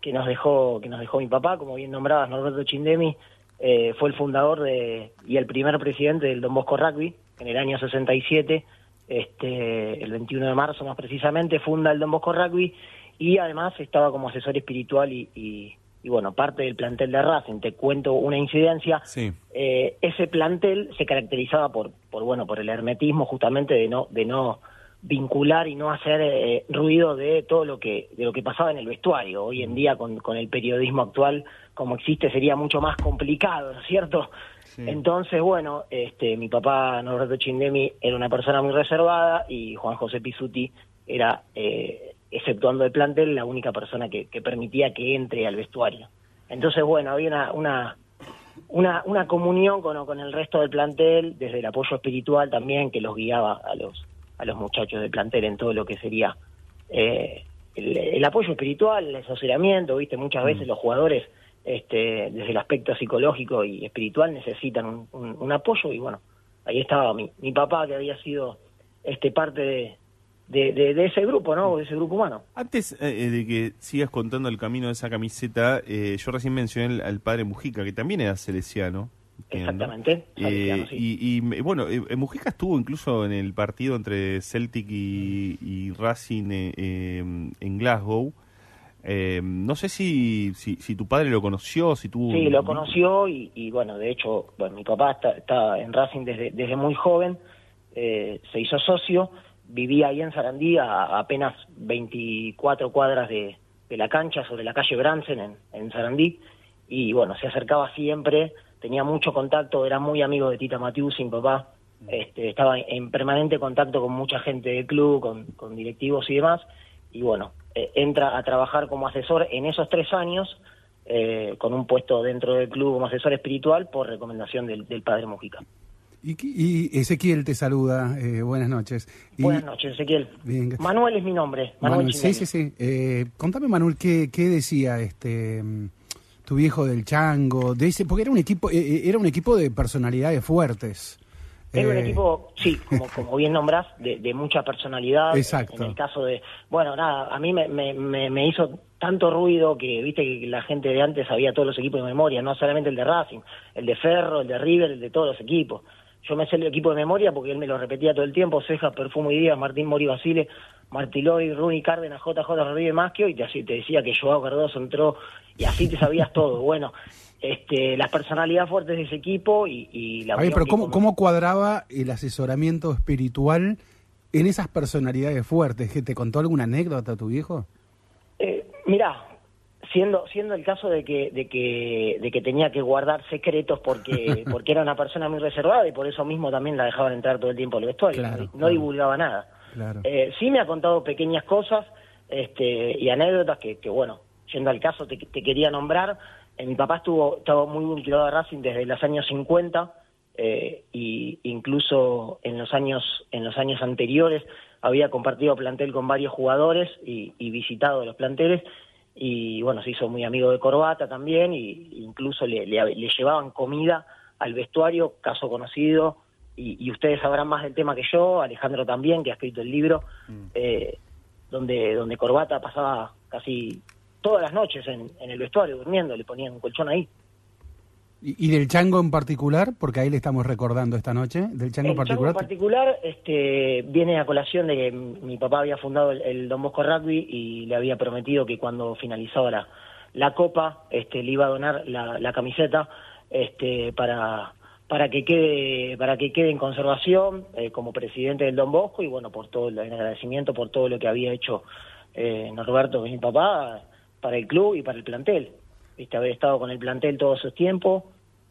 Speaker 10: que nos dejó que nos dejó mi papá, como bien nombrabas, Norberto Chindemi, eh, fue el fundador de, y el primer presidente del Don Bosco Rugby en el año 67, este, el 21 de marzo más precisamente, funda el Don Bosco Rugby y además estaba como asesor espiritual y, y, y, bueno, parte del plantel de Racing. Te cuento una incidencia.
Speaker 6: Sí.
Speaker 10: Eh, ese plantel se caracterizaba por, por bueno, por el hermetismo justamente de no, de no vincular y no hacer eh, ruido de todo lo que, de lo que pasaba en el vestuario. Hoy en día con, con el periodismo actual como existe sería mucho más complicado, ¿no es cierto? Entonces, bueno, este, mi papá Norberto Chindemi era una persona muy reservada y Juan José Pisuti era, eh, exceptuando el plantel, la única persona que, que permitía que entre al vestuario. Entonces, bueno, había una, una, una, una comunión con, con el resto del plantel, desde el apoyo espiritual también, que los guiaba a los, a los muchachos del plantel en todo lo que sería eh, el, el apoyo espiritual, el asesoramiento, ¿viste? Muchas veces los jugadores, este, desde el aspecto psicológico y espiritual, necesitan un, un- un apoyo y bueno, ahí estaba mi, mi papá que había sido este parte de, de, de- de ese grupo, ¿no? De ese grupo humano.
Speaker 6: Antes eh, de que sigas contando el camino de esa camiseta, eh, yo recién mencioné al, al padre Mujica, que también era salesiano.
Speaker 10: Exactamente.
Speaker 6: Eh, y, y, bueno, eh, Mujica estuvo incluso en el partido entre Celtic y, y Racing eh, eh, en Glasgow. Eh, no sé si, si, si tu padre lo conoció, si tuvo...
Speaker 10: Sí, lo conoció y, y, bueno, de hecho, bueno, mi papá está, está en Racing desde, desde muy joven, eh, se hizo socio, vivía ahí en Sarandí a, a apenas 24 cuadras de, de la cancha sobre la calle Bransen en, en Sarandí y bueno, se acercaba siempre, tenía mucho contacto, era muy amigo de Tita Matius, sin papá, este, estaba en permanente contacto con mucha gente del club, con, con directivos y demás, y bueno, eh, entra a trabajar como asesor en esos tres años, eh, con un puesto dentro del club como asesor espiritual por recomendación del, del padre Mujica.
Speaker 1: Y, y Ezequiel te saluda, eh, buenas noches. Y-
Speaker 10: Buenas noches, Ezequiel.
Speaker 1: Bien.
Speaker 10: Manuel es mi nombre, Manuel,
Speaker 1: Manuel, sí, sí, sí. Eh, contame, Manuel, ¿qué, qué decía este mm, tu viejo del Chango? De ese, porque era un equipo, eh, eh, era un equipo de personalidades fuertes.
Speaker 10: Era un
Speaker 1: Eh,
Speaker 10: equipo, sí, como, como bien nombrás, de, de mucha personalidad.
Speaker 1: Exacto.
Speaker 10: En el caso de, bueno, nada, a mí me, me, me, me hizo tanto ruido que, viste, que la gente de antes sabía todos los equipos de memoria, no solamente el de Racing, el de Ferro, el de River, el de todos los equipos. Yo me sé el equipo de memoria porque él me lo repetía todo el tiempo, Cejas, Perfumo y Díaz, Martín Mori Basile, Martilori, Runi Cárdenas, JJ Rodríguez Masquio, y te, así te decía que Joao Cardoso entró, y así te sabías todo. Bueno, este, las personalidades fuertes de ese equipo y, y la
Speaker 1: a ver,
Speaker 10: unión
Speaker 1: pero ¿cómo, ¿cómo cuadraba el asesoramiento espiritual en esas personalidades fuertes? ¿Que ¿Te contó alguna anécdota tu viejo?
Speaker 10: Eh, mirá, siendo siendo el caso de que de que de que tenía que guardar secretos porque porque era una persona muy reservada y por eso mismo también la dejaban entrar todo el tiempo al vestuario,
Speaker 1: Claro,
Speaker 10: no, divulgaba nada.
Speaker 1: Claro.
Speaker 10: Eh, sí me ha contado pequeñas cosas este, y anécdotas que, que, bueno, yendo al caso te, te quería nombrar. Eh, mi papá estuvo estaba muy vinculado a Racing desde los años 50 eh, y incluso en los años en los años anteriores había compartido plantel con varios jugadores y, y visitado los planteles y bueno se hizo muy amigo de Corbata también y incluso le, le- le llevaban comida al vestuario caso conocido y, y ustedes sabrán más del tema que yo Alejandro también que ha escrito el libro eh, donde donde Corbata pasaba casi todas las noches en, en el vestuario durmiendo le ponían un colchón ahí
Speaker 1: ¿Y, y del Chango en particular? Porque ahí le estamos recordando esta noche. ¿Del Chango en
Speaker 10: El Chango
Speaker 1: particular?
Speaker 10: en particular este, viene a colación de que mi papá había fundado el, el Don Bosco Rugby y le había prometido que cuando finalizaba la, la copa este, le iba a donar la, la camiseta este, para para que quede para que quede en conservación eh, como presidente del Don Bosco y bueno por todo el agradecimiento por todo lo que había hecho eh, Norberto que es mi papá para el club y para el plantel viste haber estado con el plantel todo esos tiempos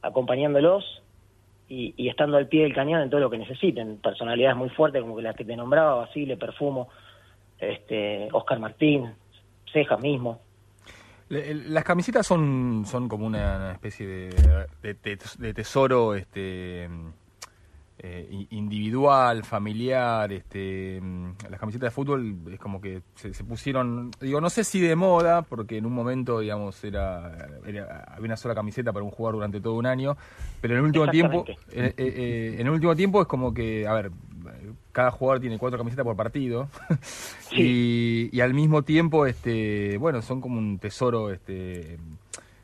Speaker 10: acompañándolos y, estando al pie del cañón en todo lo que necesiten. Personalidades muy fuertes como las que te nombraba, Basile, Perfumo, este, Oscar Martín, Cejas mismo.
Speaker 7: Las camisetas son, como una, especie de, de- tesoro este, eh, individual, familiar. Este, mm, las camisetas de fútbol es como que se, se pusieron, digo, no sé si de moda, porque en un momento, digamos, era, era- había una sola camiseta para un jugador durante todo un año, pero en el último tiempo, eh, eh, eh, en el último tiempo es como que, a ver, cada jugador tiene cuatro camisetas por partido y, y al mismo tiempo, este, bueno, son como un tesoro, este,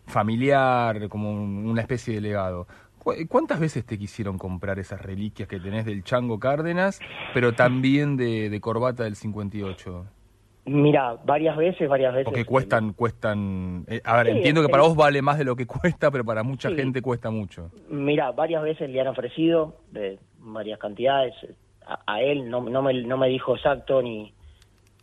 Speaker 7: familiar, como un- una especie de legado. ¿Cu- ¿Cuántas veces te quisieron comprar esas reliquias que tenés del Chango Cárdenas, pero también de, de Corbata del 58?
Speaker 10: Mira, varias veces, varias veces.
Speaker 7: Porque cuestan, cuestan. eh, a ver,
Speaker 10: Sí,
Speaker 7: entiendo que para vos vale más de lo que cuesta, pero para mucha
Speaker 10: Sí.
Speaker 7: gente cuesta mucho.
Speaker 10: Mira, varias veces le han ofrecido de varias cantidades. A, a él no, no, me, no me dijo exacto ni,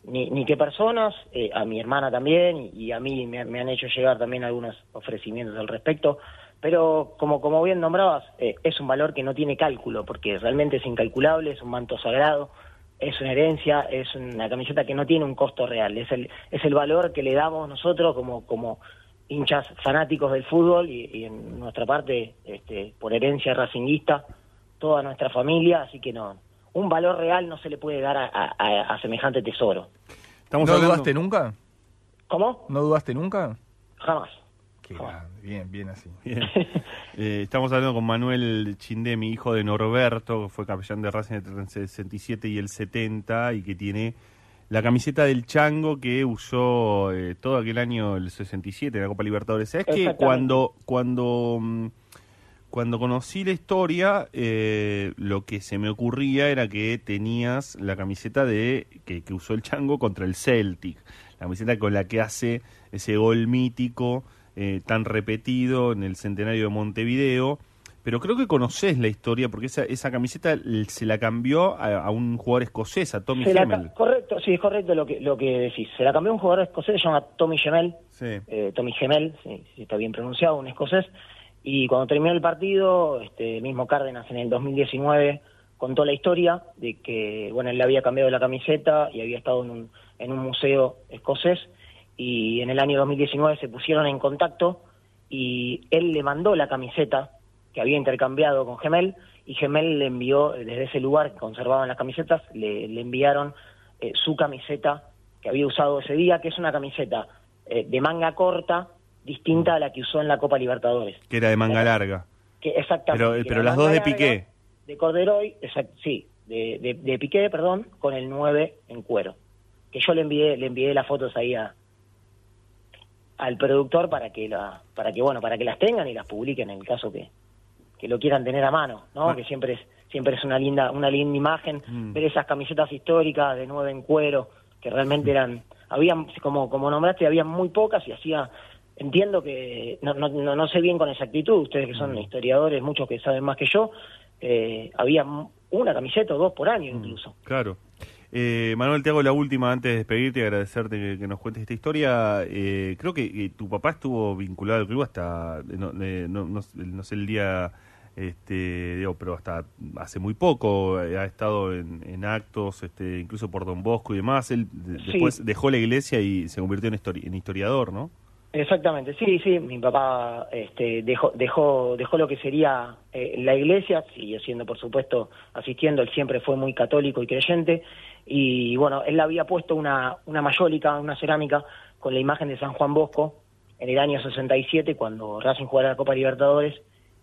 Speaker 10: ni, ni qué personas, eh, a mi hermana también y, y a mí me, me han hecho llegar también algunos ofrecimientos al respecto. Pero como, como bien nombrabas, eh, es un valor que no tiene cálculo porque realmente es incalculable, es un manto sagrado, es una herencia, es una camiseta que no tiene un costo real, es el, es el valor que le damos nosotros como, como hinchas fanáticos del fútbol y, y en nuestra parte, este, por herencia racinguista, toda nuestra familia, así que no, un valor real no se le puede dar a, a- a semejante tesoro.
Speaker 6: Estamos
Speaker 7: ¿No
Speaker 6: hablando-
Speaker 7: dudaste nunca?
Speaker 10: ¿Cómo?
Speaker 7: ¿No dudaste nunca?
Speaker 10: Jamás.
Speaker 7: Qué grande, bien, bien así.
Speaker 6: Bien. Eh, estamos hablando con Manuel Chindemi, hijo de Norberto, que fue capellán de Racing entre el 67 y el 70 y que tiene la camiseta del Chango que usó eh, todo aquel año el 67 en la Copa Libertadores. ¿Sabes que cuando cuando mm, cuando conocí la historia, eh, lo que se me ocurría era que tenías la camiseta de que, que usó el Chango contra el Celtic, la camiseta con la que hace ese gol mítico eh, tan repetido en el centenario de Montevideo. Pero creo que conoces la historia porque esa, esa camiseta se la cambió a, a un jugador escocés, a Tommy
Speaker 10: ca- correcto, sí, es correcto lo que, lo que decís. Se la cambió un jugador escocés, se llama Tommy Gemel,
Speaker 6: Sí.
Speaker 10: eh, Tommy Gemel, si, si está bien pronunciado, un escocés. Y cuando terminó el partido, este mismo Cárdenas en el 2019 contó la historia de que, bueno, él le había cambiado la camiseta y había estado en un, en un museo escocés y en el año 2019 se pusieron en contacto y él le mandó la camiseta que había intercambiado con Gemel y Gemel le envió eh, desde ese lugar que conservaban las camisetas, le, le enviaron eh, su camiseta que había usado ese día, que es una camiseta eh, de manga corta, distinta a la que usó en la Copa Libertadores.
Speaker 6: Que era de manga larga.
Speaker 10: Que exactamente.
Speaker 6: Pero,
Speaker 10: que
Speaker 6: pero
Speaker 10: era
Speaker 6: las dos de Piqué.
Speaker 10: De Corderoy, exact- sí, de, de, de Piqué, perdón, con el 9 en cuero. Que yo le envié, le envié las fotos ahí a, al productor para que la, para que bueno, para que las tengan y las publiquen en el caso que, que lo quieran tener a mano, ¿no?
Speaker 6: Ah.
Speaker 10: Que siempre es, siempre es una linda, una linda imagen
Speaker 6: Mm.
Speaker 10: ver esas camisetas históricas de 9 en cuero, que realmente eran, habían, como, como nombraste, había muy pocas y hacía, entiendo que, no, no, no, no sé bien con exactitud, ustedes que
Speaker 6: Mm.
Speaker 10: son historiadores, muchos que saben más que yo, eh, había una camiseta o dos por año incluso.
Speaker 6: Claro. Eh, Manuel, te hago la última antes de despedirte y agradecerte que, que nos cuentes esta historia. Eh, creo que tu papá estuvo vinculado al club hasta, eh, no, eh, no, no- no sé el día, este, digo, pero hasta hace muy poco eh, ha estado en, en actos, este, incluso por Don Bosco y demás. Él
Speaker 10: Sí.
Speaker 6: después dejó la iglesia y se convirtió en, histori- en historiador, ¿no?
Speaker 10: Exactamente, sí, sí, mi papá este, dejó, dejó, dejó lo que sería eh, la iglesia, siguió siendo por supuesto asistiendo, él siempre fue muy católico y creyente, y bueno, él había puesto una, una mayólica, una cerámica, con la imagen de San Juan Bosco en el año 67, cuando Racing jugara la Copa Libertadores,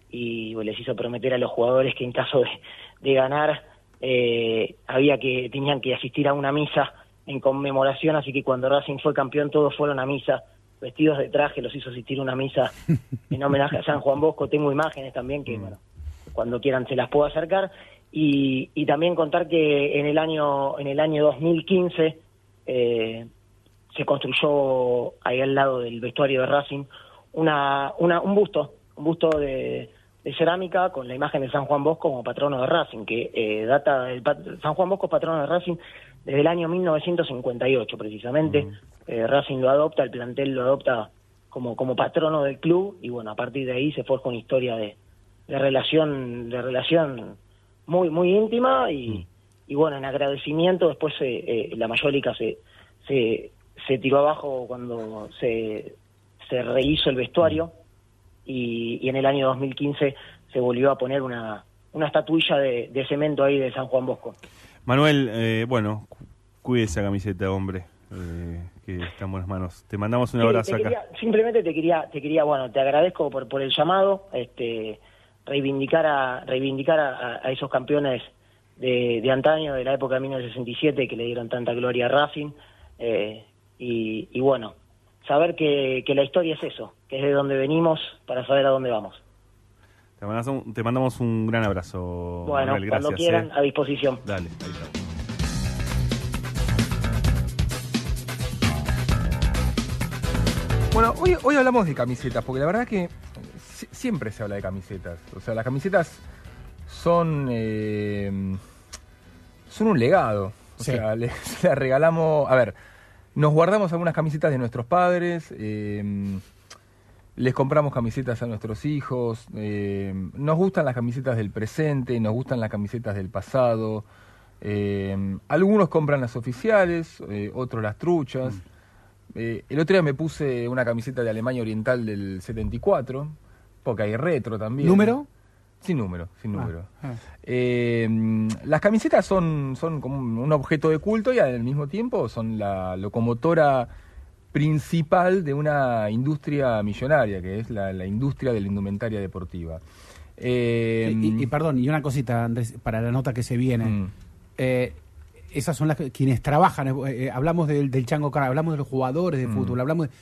Speaker 10: y les hizo prometer a los jugadores que en caso de, de ganar, eh, había que, tenían que asistir a una misa en conmemoración, así que cuando Racing fue campeón todos fueron a misa vestidos de traje, los hizo asistir a una misa en homenaje a San Juan Bosco. Tengo imágenes también que, bueno, cuando quieran se las puedo acercar. Y, y también contar que en el año, en el año 2015 eh, se construyó ahí al lado del vestuario de Racing una, una, un busto, un busto de, de cerámica con la imagen de San Juan Bosco como patrono de Racing, que eh, data, el pat- San Juan Bosco es patrono de Racing desde el año 1958 precisamente. Eh, Racing lo adopta, el plantel lo adopta como, como patrono del club y bueno, a partir de ahí se forja una historia de, de relación, de relación muy, muy íntima y, y bueno, en agradecimiento después eh, eh, la mayólica se, se, se tiró abajo cuando se, se rehizo el vestuario y, y en el año 2015 se volvió a poner una, una estatuilla de, de cemento ahí de San Juan Bosco.
Speaker 6: Manuel, eh, bueno, cu- cuide esa camiseta, hombre, eh, que está en buenas manos. Te mandamos un
Speaker 10: Sí,
Speaker 6: abrazo acá.
Speaker 10: simplemente te quería, te quería, bueno, te agradezco por, por el llamado, este, reivindicar a, reivindicar a, a esos campeones de, de antaño, de la época de 1967, que le dieron tanta gloria a Racing, eh, y, y bueno, saber que, que la historia es eso, que es de donde venimos para saber a dónde vamos.
Speaker 6: Te mandamos un, te mandamos un gran abrazo,
Speaker 10: Bueno,
Speaker 6: Manuel.
Speaker 10: cuando
Speaker 6: Gracias.
Speaker 10: quieran,
Speaker 6: eh.
Speaker 10: a disposición.
Speaker 6: Dale, ahí está.
Speaker 7: Bueno, hoy, hoy hablamos de camisetas, porque la verdad que si- siempre se habla de camisetas. O sea, las camisetas son, eh, son un legado. O
Speaker 1: Sí.
Speaker 7: sea, le, le regalamos. A ver, nos guardamos algunas camisetas de nuestros padres. eh, les compramos camisetas a nuestros hijos. eh, nos gustan las camisetas del presente, nos gustan las camisetas del pasado. eh, algunos compran las oficiales, eh, otros las truchas. Eh, el otro día me puse una camiseta de Alemania Oriental del 74, porque hay retro también.
Speaker 1: ¿Número?
Speaker 7: Sin número, sin
Speaker 1: Ah,
Speaker 7: número.
Speaker 1: ah.
Speaker 7: Eh, mm, las camisetas son, son como un objeto de culto y al mismo tiempo son la locomotora principal de una industria millonaria, que es la, la industria de la indumentaria deportiva. Eh,
Speaker 1: y, y perdón, y una cosita Andrés, para la nota que se viene.
Speaker 7: mm,
Speaker 1: Eh, esas son las quienes trabajan. eh, eh, hablamos del, del chango Car- hablamos de los jugadores de
Speaker 7: Mm.
Speaker 1: fútbol, hablamos de-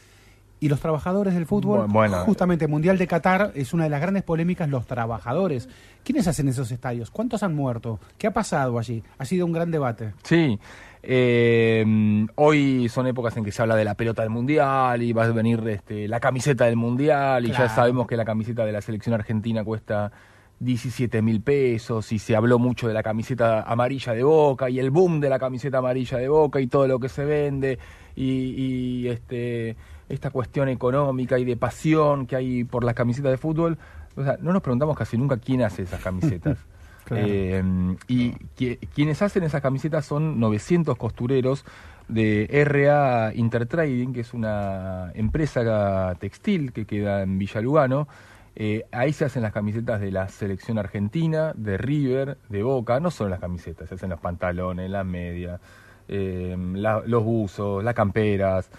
Speaker 1: y los trabajadores del fútbol.
Speaker 7: Bu- bueno.
Speaker 1: justamente Mundial de Qatar es una de las grandes polémicas. Los trabajadores. ¿Quiénes hacen esos estadios? ¿Cuántos han muerto? ¿Qué ha pasado allí? Ha sido un gran debate.
Speaker 7: Sí, eh, mm, hoy son épocas en que se habla de la pelota del mundial y va a venir este, la camiseta del mundial y ya sabemos que la camiseta de la selección argentina cuesta 17 mil pesos y se habló mucho de la camiseta amarilla de Boca y el boom de la camiseta amarilla de Boca y todo lo que se vende y, y, este esta cuestión económica y de pasión que hay por las camisetas de fútbol. O sea, no nos preguntamos casi nunca quién hace esas camisetas.
Speaker 1: Claro.
Speaker 7: Eh, y qui- quienes hacen esas camisetas son 900 costureros de RA Intertrading, que es una empresa textil que queda en Villa Lugano. Eh, ahí se hacen las camisetas de la selección argentina, de River, de Boca, no solo las camisetas, se hacen los pantalones, las medias, eh, la- los buzos, las camperas.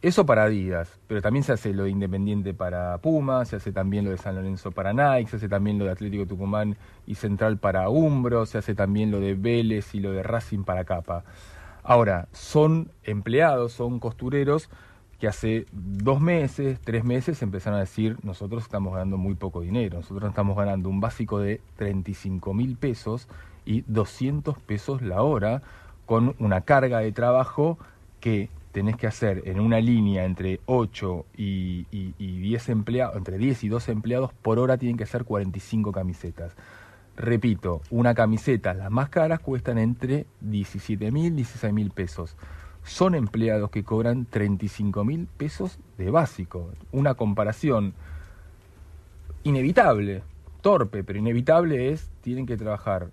Speaker 7: Eso para Adidas, pero también se hace lo de Independiente para Puma, se hace también lo de San Lorenzo para Nike, se hace también lo de Atlético Tucumán y Central para Umbro, se hace también lo de Vélez y lo de Racing para Capa. Ahora, son empleados, son costureros que hace dos meses, tres meses empezaron a decir, nosotros estamos ganando muy poco dinero, nosotros estamos ganando un básico de 35 mil pesos y 200 pesos la hora con una carga de trabajo que tenés que hacer en una línea entre 8 y, y- y 10 empleados, entre 10 y 12 empleados por hora tienen que hacer 45 camisetas. Repito, una camiseta, las más caras, cuestan entre 17 mil y 16 mil pesos. Son empleados que cobran 35 mil pesos de básico. Una comparación inevitable, torpe, pero inevitable es, tienen que trabajar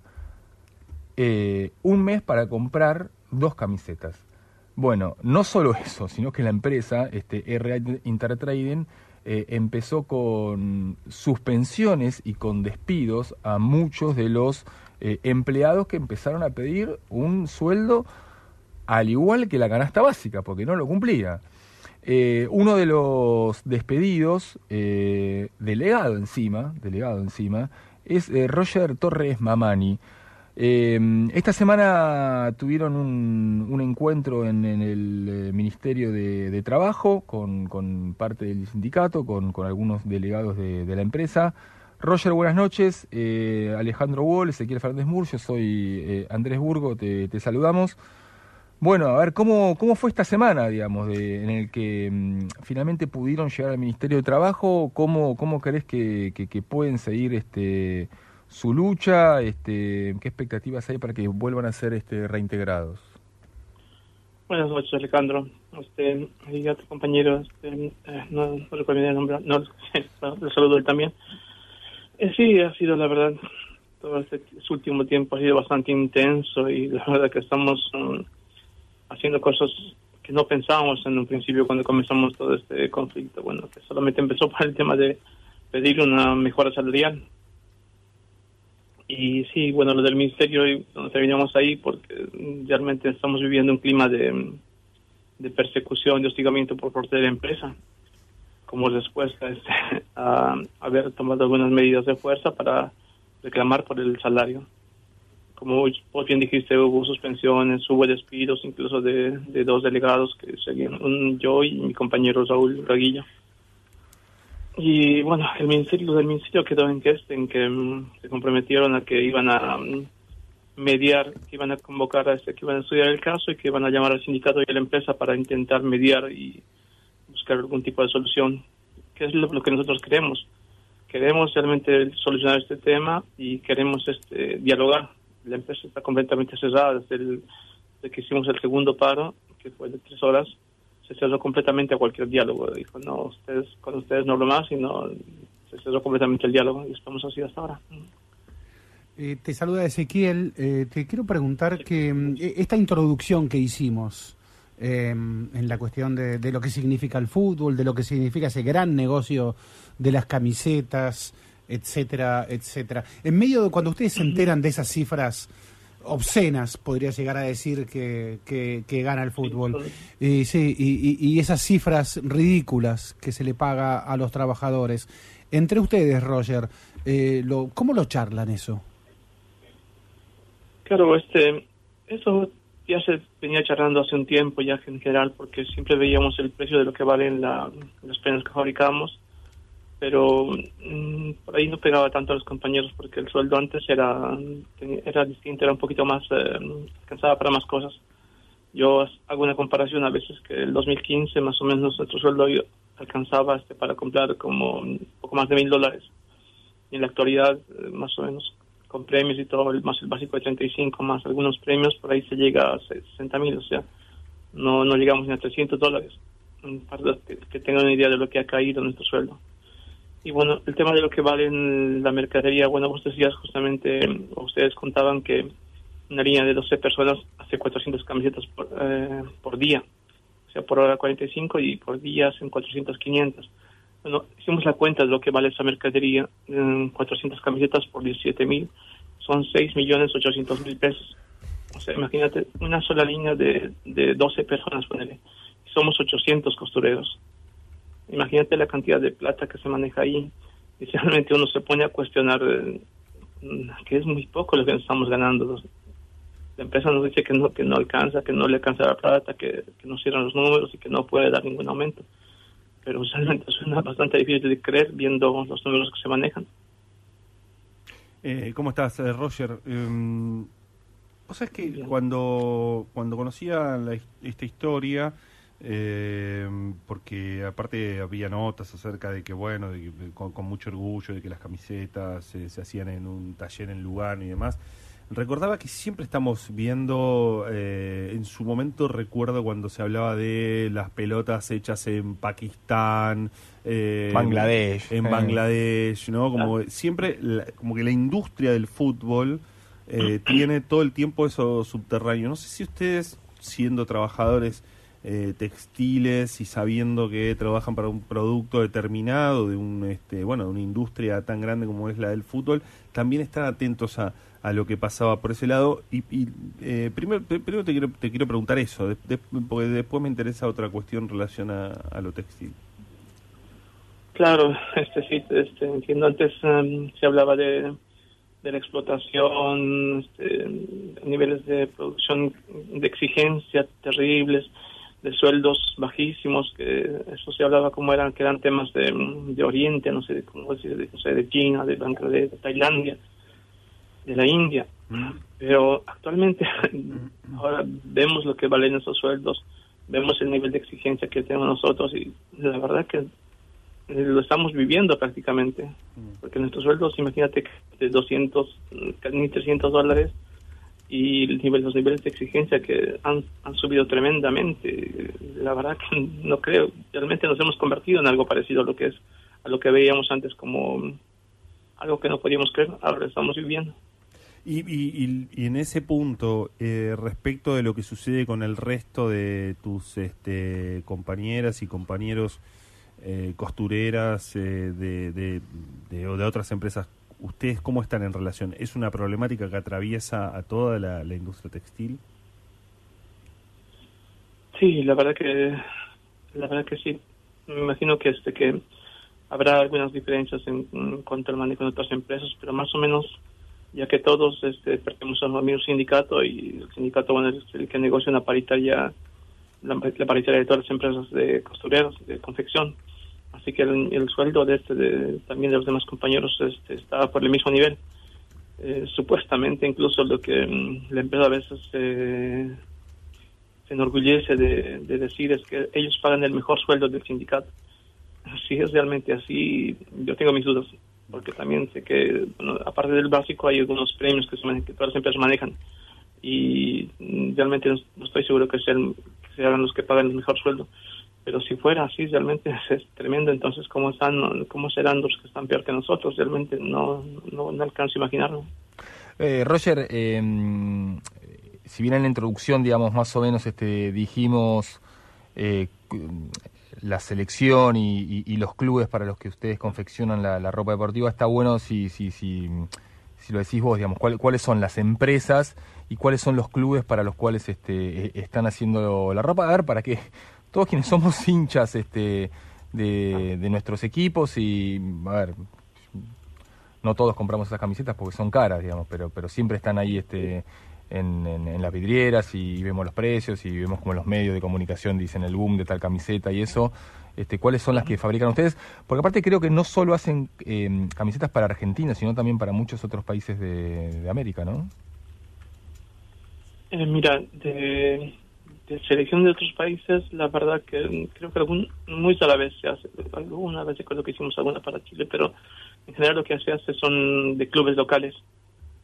Speaker 7: eh, un mes para comprar dos camisetas. Bueno, no solo eso, sino que la empresa, este RA Intertrading, eh, empezó con suspensiones y con despidos a muchos de los eh, empleados que empezaron a pedir un sueldo al igual que la canasta básica, porque no lo cumplía. Eh, uno de los despedidos, eh, delegado encima, delegado encima, es eh, Roger Torres Mamani. Eh, esta semana tuvieron un, encuentro en, el eh, Ministerio de, Trabajo con, parte del sindicato, con, algunos delegados de, la empresa. Roger, buenas noches. Eh, Alejandro Wall, Ezequiel Fernández Mur, yo soy Andrés Burgo, te, saludamos. Bueno, a ver, ¿cómo, cómo fue esta semana, digamos, en el que mm, finalmente pudieron llegar al Ministerio de Trabajo? ¿Cómo, cómo crees que- que pueden seguir este, su lucha? Este, ¿Qué expectativas hay para que vuelvan a ser este, reintegrados?
Speaker 11: Buenas noches, Alejandro. Este, y a tu compañero, este, eh, no, no recuerdo el nombre, no, le saludo él también. Eh, sí, ha sido la verdad, todo este, este último tiempo ha sido bastante intenso y la verdad que estamos mm, haciendo cosas que no pensábamos en un principio cuando comenzamos todo este conflicto. Bueno, que solamente empezó por el tema de pedir una mejora salarial. Y sí, bueno, lo del ministerio, y nos terminamos ahí porque realmente estamos viviendo un clima de, de persecución, de hostigamiento por parte de la empresa, como respuesta este, a haber tomado algunas medidas de fuerza para reclamar por el salario. Como vos bien dijiste, hubo suspensiones, hubo despidos incluso de, de dos delegados que seguían, un, yo y mi compañero Raúl Raguillo. Y bueno, el ministerio del ministerio quedó en que en que mm, se comprometieron a que iban a mm, mediar, que iban a convocar a este, que iban a estudiar el caso y que iban a llamar al sindicato y a la empresa para intentar mediar y buscar algún tipo de solución, que es lo, que nosotros queremos. Queremos realmente solucionar este tema y queremos este dialogar. La empresa está completamente cerrada desde que hicimos el segundo paro, que fue de tres horas se cerró completamente a cualquier diálogo. Dijo, no, ustedes, con ustedes no hablo más, sino se cerró completamente el diálogo y estamos así hasta ahora.
Speaker 1: Eh, te saluda Ezequiel. Eh, te quiero preguntar que mm, e- esta introducción que hicimos eh, en la cuestión de, de lo que significa el fútbol, de lo que significa ese gran negocio de las camisetas, etcétera, etcétera. En medio de cuando ustedes se enteran de esas cifras obscenas, podría llegar a decir que, que, que gana el fútbol. Y, sí, y, y- esas cifras ridículas que se le paga a los trabajadores. Entre ustedes, Roger, eh, lo, ¿cómo lo charlan eso?
Speaker 11: Claro, este, eso ya se venía charlando hace un tiempo ya en general, porque siempre veíamos el precio de lo que valen la, los prendas que fabricamos, pero mm, por ahí no pegaba tanto a los compañeros porque el sueldo antes era, era distinto, era un poquito más, eh, alcanzaba para más cosas. Yo hago una comparación a veces que el 2015 más o menos nuestro sueldo alcanzaba este, para comprar como un poco más de mil dólares. Y en la actualidad, eh, más o menos, con premios y todo, más el básico de 35, más algunos premios, por ahí se llega a 60 mil, o sea, no, no llegamos ni a 300 dólares, para que tengan una idea de lo que ha caído nuestro sueldo. Y bueno, el tema de lo que vale en la mercadería, bueno, vos decías justamente, ustedes contaban que una línea de 12 personas hace 400 camisetas por, eh, por día, o sea, por hora 45 y por día hacen 400, 500. Bueno, hicimos la cuenta de lo que vale esa mercadería, eh, 400 camisetas por 17 mil, son 6 millones 800 mil pesos. O sea, imagínate, una sola línea de, de 12 personas, ponele. Somos 800 costureros. Imagínate la cantidad de plata que se maneja ahí. Y realmente uno se pone a cuestionar eh, que es muy poco lo que estamos ganando. La empresa nos dice que no, que no alcanza, que no le alcanza la plata, que, que no cierran los números y que no puede dar ningún aumento. Pero realmente suena bastante difícil de creer viendo los números que se manejan.
Speaker 6: Eh, ¿Cómo estás, eh, Roger? Eh, Vos sabés que cuando, cuando conocía la esta historia, eh, porque aparte había notas acerca de que, bueno, de que- de- con, con mucho orgullo de que las camisetas eh, se hacían en un taller en Lugano y demás, recordaba que siempre estamos viendo, eh, en su momento recuerdo cuando se hablaba de las pelotas hechas en Pakistán, eh,
Speaker 3: Bangladesh.
Speaker 6: en
Speaker 3: Eh.
Speaker 6: Bangladesh, ¿no? Como siempre, la- como que la industria del fútbol eh, tiene todo el tiempo eso subterráneo. No sé si ustedes, siendo trabajadores eh, textiles y sabiendo que trabajan para un producto determinado de un, este, bueno, de una industria tan grande como es la del fútbol, también están atentos a, a lo que pasaba por ese lado. Y, y, eh, primero, pri- primero te quiero, te quiero preguntar eso, porque después me interesa otra cuestión en relación a, a lo textil.
Speaker 11: Claro, este sí, este, entiendo. Antes em, se hablaba de, de la explotación, este, niveles de producción de exigencia terribles, de sueldos bajísimos, que eso se hablaba como eran, que eran temas de, de Oriente, no sé, cómo decir, de, no sé, de China, de Bangladesh, de Tailandia, de la India. Pero actualmente ahora vemos lo que valen esos sueldos, vemos el nivel de exigencia que tenemos nosotros y la verdad que lo estamos viviendo prácticamente, porque nuestros sueldos, imagínate, de 200, casi ni 300 dólares y los niveles de exigencia que han, han subido tremendamente. La verdad que no creo, realmente nos hemos convertido en algo parecido a lo que es, a lo que veíamos antes como algo que no podíamos creer, ahora lo estamos viviendo.
Speaker 6: Y, y, y- en ese punto, eh, respecto de lo que sucede con el resto de tus este, compañeras y compañeros eh, costureras eh, de, de, de- de otras empresas, ¿ustedes cómo están en relación? ¿Es una problemática que atraviesa a toda la, industria textil?
Speaker 11: Sí, la verdad que la verdad que sí. Me imagino que este que habrá algunas diferencias en, en cuanto al manejo de otras empresas, pero más o menos ya que todos este, pertenecemos al mismo sindicato y el sindicato bueno, es el que negocia una paritaria, la, la paritaria de todas las empresas de costureros, de confección. Así que el, el sueldo de este, de, también de los demás compañeros este, está por el mismo nivel. Eh, supuestamente incluso lo que mm, la empresa a veces eh, se enorgullece de, de decir es que ellos pagan el mejor sueldo del sindicato. Si es realmente así, yo tengo mis dudas, porque también sé que, bueno, aparte del básico, hay algunos premios que, se que todas las empresas manejan. Y mm, realmente no, no estoy seguro que sean, que sean los que pagan el mejor sueldo. Pero si fuera así, realmente es tremendo. Entonces, ¿cómo, están, cómo serán los que están peor que nosotros? Realmente no, no, alcanzo a imaginarlo.
Speaker 3: Eh, Roger, eh, si bien en la introducción, digamos, más o menos este, dijimos eh, la selección y, los clubes para los que ustedes confeccionan la, ropa deportiva, está bueno si, si, si, si lo decís vos, digamos, cuál- cuáles son las empresas y cuáles son los clubes para los cuales este, eh, están haciendo la ropa. A ver, para que todos quienes somos hinchas este, de, nuestros equipos y, a ver, no todos compramos esas camisetas porque son caras, digamos, pero, pero siempre están ahí este, en, las vidrieras y, vemos los precios y vemos como los medios de comunicación dicen el boom de tal camiseta y eso. Este, ¿Cuáles son las que fabrican ustedes? Porque aparte creo que no solo hacen eh, camisetas para Argentina, sino también para muchos otros países de, de América, ¿no?
Speaker 11: Eh, mira, de, de selección de otros países, la verdad que creo que algún, muy a la vez se hace. Alguna vez recuerdo que hicimos alguna para Chile, pero en general lo que se hace son de clubes locales,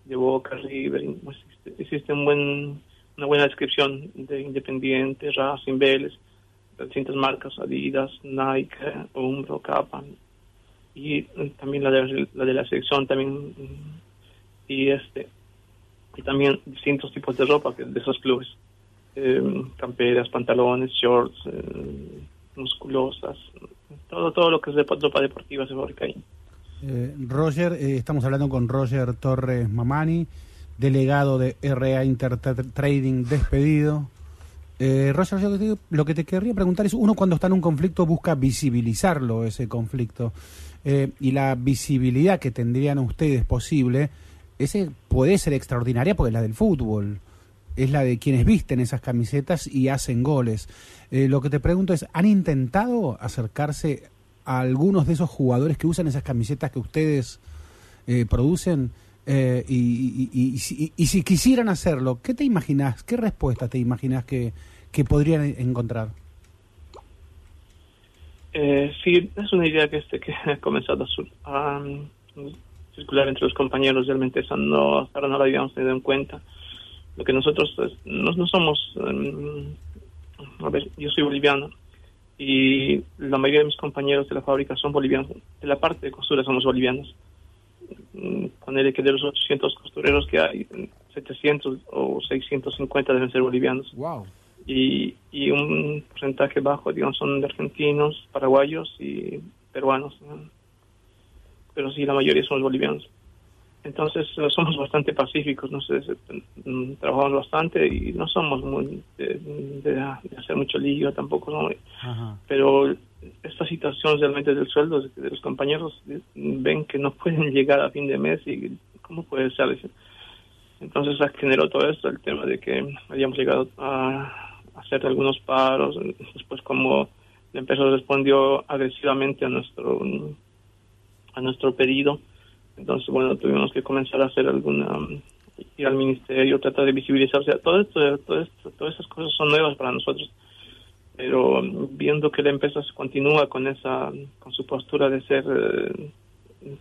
Speaker 11: de Boca, River, pues, existe, un buen, una buena descripción de Independiente, Racing, Vélez, distintas marcas, Adidas, Nike, Umbro, Kappa, y eh, también la de la, de la selección también, y este y también distintos tipos de ropa de esos clubes, eh, camperas, pantalones, shorts, eh, musculosas, todo todo lo que es de ropa deportiva se fabrica ahí.
Speaker 1: Eh, Roger, eh, estamos hablando con Roger Torres Mamani, delegado de RA Intertrading despedido. Eh, Roger, lo que te querría preguntar es, uno cuando está en un conflicto busca visibilizarlo, ese conflicto, y la visibilidad que tendrían ustedes posible, ese puede ser extraordinaria porque es la del fútbol, es la de quienes visten esas camisetas y hacen goles. Eh, lo que te pregunto es, ¿han intentado acercarse a algunos de esos jugadores que usan esas camisetas que ustedes eh, producen? Eh, y, si- quisieran hacerlo, ¿qué te imaginas? ¿Qué respuesta te imaginas que, que podrían encontrar?
Speaker 11: Eh, sí, es una idea que este que ha comenzado a, sur- a, mm, circular entre los compañeros. Realmente esa no, ahora no la habíamos tenido en cuenta. Lo que nosotros es- no, no somos, mm, a ver, yo soy boliviano y la mayoría de mis compañeros de la fábrica son bolivianos. De la parte de costura somos bolivianos. Mm, Ponerle que de los 800 costureros que hay, 700 o 650 deben ser bolivianos
Speaker 1: Wow.
Speaker 11: y, y un porcentaje bajo, digamos, son de argentinos, paraguayos y peruanos. ¿no? Pero sí, la mayoría somos bolivianos. Entonces, eh, somos bastante pacíficos, no sé, mm, trabajamos bastante y no somos muy de, de- de hacer mucho lío tampoco, ¿no? pero esta situación realmente del sueldo de, los compañeros eh, ven que no pueden llegar a fin de mes y cómo puede ser entonces generó todo esto el tema de que habíamos llegado a hacer algunos paros después como la empresa respondió agresivamente a nuestro a nuestro pedido entonces bueno tuvimos que comenzar a hacer alguna ir al ministerio tratar de visibilizar o sea, todo esto, todo esto todas esas cosas son nuevas para nosotros pero viendo que la empresa se continúa con esa con su postura de ser eh,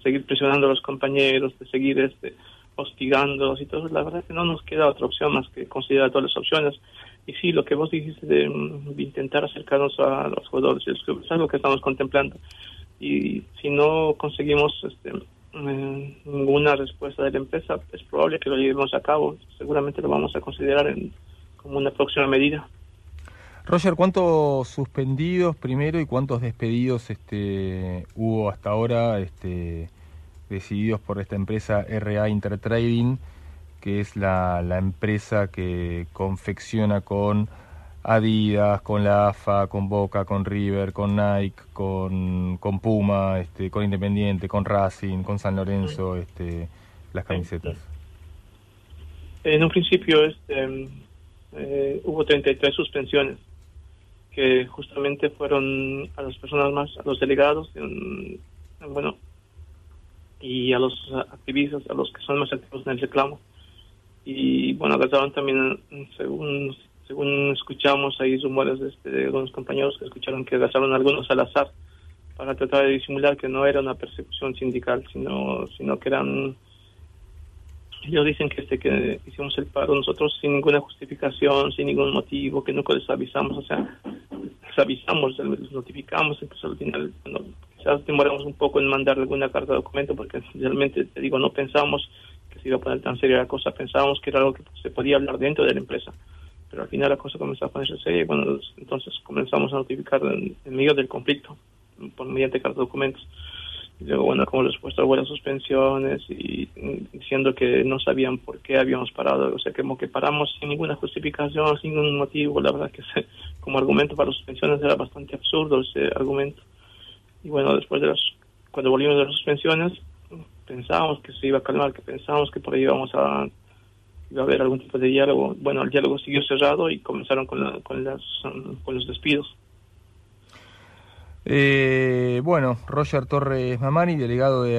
Speaker 11: seguir presionando a los compañeros de seguir este hostigándolos y todo la verdad que no nos queda otra opción más que considerar todas las opciones. Y sí lo que vos dijiste de, mm, de intentar acercarnos a los jugadores es algo que estamos contemplando. Y si no conseguimos este eh, ninguna respuesta de la empresa es probable que lo llevemos a cabo. Seguramente lo vamos a considerar en, como una próxima medida.
Speaker 7: Roger, ¿cuántos suspendidos primero y cuántos despedidos este, hubo hasta ahora este, decididos por esta empresa RA Intertrading, que es la empresa que confecciona con Adidas, con la AFA, con Boca, con River, con Nike, con, con Puma, este, con Independiente, con Racing, con San Lorenzo, este, las camisetas?
Speaker 11: En un principio este, eh, hubo 33 suspensiones que justamente fueron a las personas más, a los delegados, en- bueno, y a los activistas, a los que son más activos en el reclamo. Y bueno, agarraron también, según según escuchamos ahí rumores este, de algunos compañeros que escucharon que agarraron algunos al azar para tratar de disimular que no era una persecución sindical, sino, sino que eran ellos dicen que este que hicimos el paro nosotros sin ninguna justificación, sin ningún motivo, que nunca les avisamos, o sea, les avisamos, les notificamos, entonces al final, quizás demoramos un poco en mandar alguna carta de documento porque realmente, te digo, no pensamos que se iba a poner tan seria la cosa, pensábamos que era algo que se podía hablar dentro de la empresa, pero al final la cosa comenzó a ponerse seria bueno, entonces comenzamos a notificar en, en medio del conflicto, por mediante carta de documentos. Y luego, bueno, como respuesta hubo las suspensiones y diciendo que no sabían por qué habíamos parado. O sea, como que paramos sin ninguna justificación, sin ningún motivo. La verdad que ese- como argumento para las suspensiones era bastante absurdo ese argumento. Y bueno, después de las, cuando volvimos de las suspensiones, pensábamos que se iba a calmar, que pensábamos que por ahí íbamos a, iba a haber algún tipo de diálogo. Bueno, el diálogo siguió cerrado y comenzaron con, la- con, las, con los despidos.
Speaker 7: Eh, bueno, Roger Torres Mamani, delegado de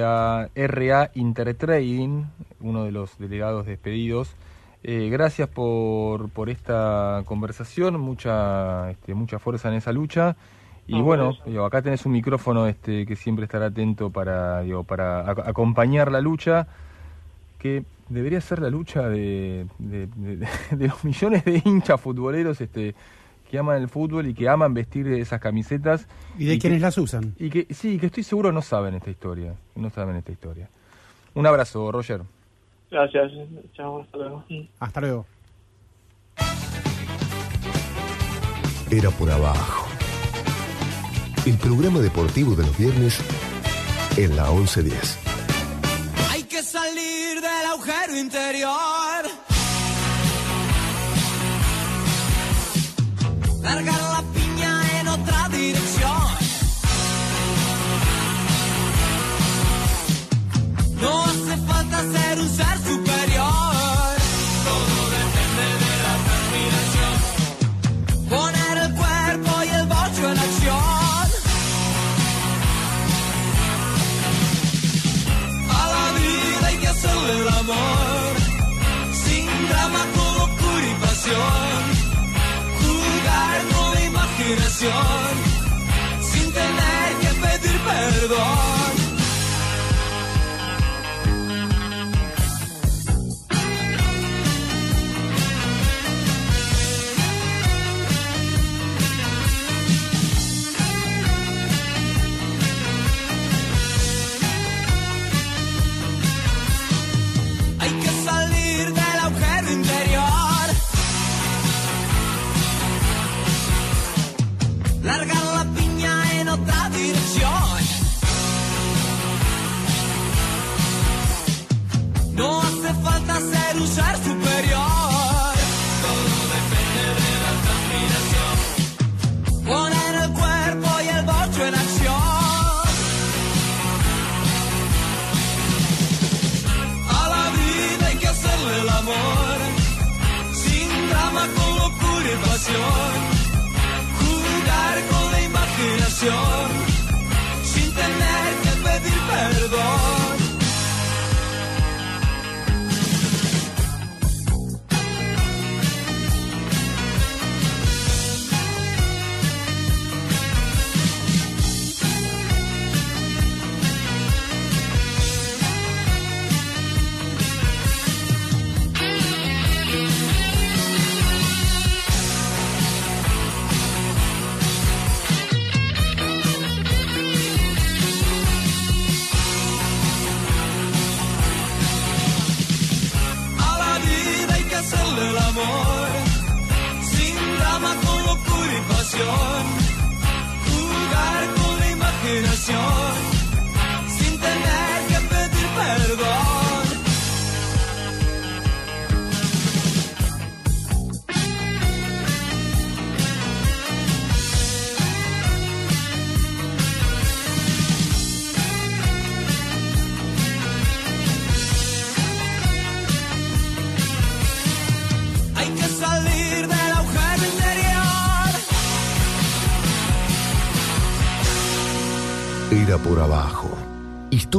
Speaker 7: RA Intertrading, uno de los delegados despedidos. Eh, gracias por, por esta conversación, mucha, este, mucha fuerza en esa lucha Y bueno, digo, acá tenés un micrófono este que siempre estará atento para, digo, para ac- acompañar la lucha, que debería ser la lucha de, de- de- de los millones de hinchas futboleros este, que aman el fútbol y que aman vestir esas camisetas.
Speaker 1: Y de
Speaker 7: que-
Speaker 1: quienes las usan.
Speaker 7: Y que sí, que estoy seguro no saben esta historia. No saben esta historia. Un abrazo, Roger.
Speaker 11: Gracias. Chao, hasta luego.
Speaker 1: Hasta luego.
Speaker 12: Era por abajo. El programa deportivo de los viernes en la 1110.
Speaker 9: Salir del agujero interior. Largar la piña en otra dirección. No hace falta ser un ser superior.
Speaker 12: your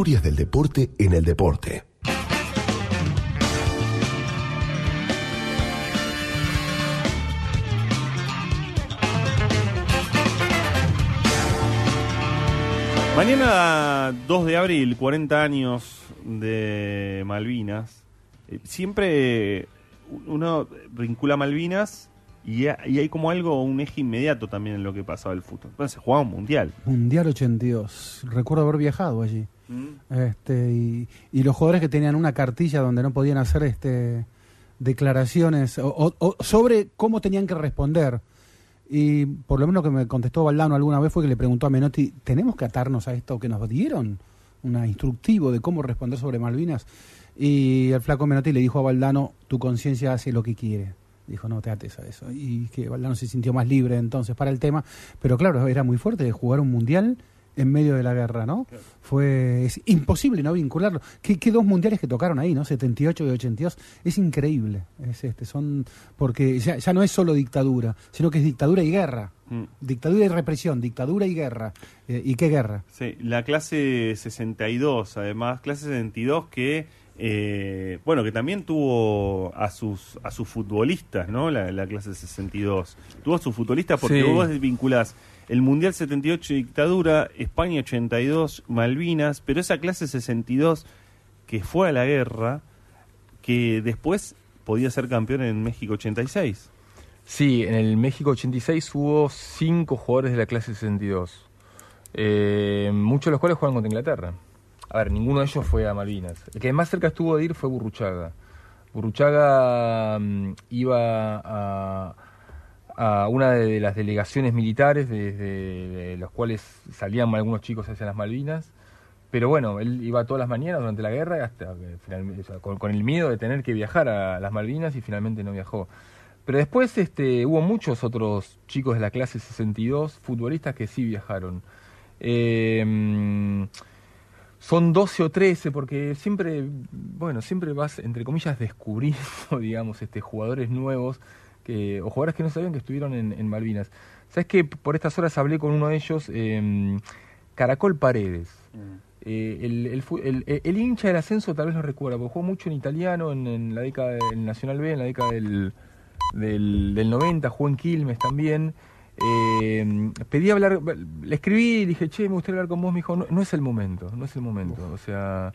Speaker 12: Historias del deporte en el deporte.
Speaker 6: Mañana 2 de abril, 40 años de Malvinas. Eh, Siempre uno vincula Malvinas y, ha- y hay como algo, un eje inmediato también en lo que pasaba el fútbol. Entonces se jugaba un mundial.
Speaker 1: Mundial 82. Recuerdo haber viajado allí. Este, y, los jugadores que tenían una cartilla donde no podían hacer este declaraciones o, sobre cómo tenían que responder. Y por lo menos lo que me contestó Valdano alguna vez fue que le preguntó a Menotti, ¿tenemos que atarnos a esto que nos dieron? Un instructivo de cómo responder sobre Malvinas. Y el flaco Menotti le dijo a Valdano, tu conciencia hace lo que quiere. Dijo, no te ates a eso. Y que Valdano se sintió más libre entonces para el tema. Pero claro, era muy fuerte jugar un mundial en medio de la guerra, ¿no? Fue es imposible no vincularlo. ¿Qué, qué dos mundiales que tocaron ahí, ¿no? 78 y 82. Es increíble. Es este, son porque ya, ya no es solo dictadura, sino que es dictadura y guerra.
Speaker 6: Mm.
Speaker 1: Dictadura y represión, dictadura y guerra. Eh, ¿Y qué guerra?
Speaker 6: Sí, la clase 62, además, clase 62 que Eh, bueno, que también tuvo a sus a sus futbolistas, ¿no? La, la clase 62. Tuvo a sus futbolistas porque
Speaker 7: Sí.
Speaker 6: vos vinculás el Mundial 78 dictadura, España 82 Malvinas, pero esa clase 62 que fue a la guerra, que después podía ser campeón en México 86.
Speaker 7: Sí, en el México 86 hubo cinco jugadores de la clase 62. Eh, muchos de los cuales jugaron contra Inglaterra. A ver, ninguno de ellos fue a Malvinas. El que más cerca estuvo de ir fue Burruchaga. Burruchaga mm, iba a, a una de las delegaciones militares de, de- los cuales salían algunos chicos hacia las Malvinas. Pero bueno, él iba todas las mañanas durante la guerra hasta sea, con, el miedo de tener que viajar a las Malvinas y finalmente no viajó. Pero después este, hubo muchos otros chicos de la clase 62, futbolistas que sí viajaron. Eh, mm, son 12 o 13 porque siempre, bueno, siempre vas, entre comillas, descubriendo, digamos, este, jugadores nuevos que, o jugadores que no sabían que estuvieron en, en Malvinas. ¿Sabes que Por estas horas hablé con uno de ellos, eh, Caracol Paredes. Eh, el, el hincha del ascenso tal vez lo recuerda, porque jugó mucho en italiano en, en la década del Nacional B, en la década del, del, del 90, jugó en Quilmes también. Eh, pedí hablar, le escribí y dije, che, me gustaría hablar con vos, me dijo, no, no es el momento, no es el momento. O sea,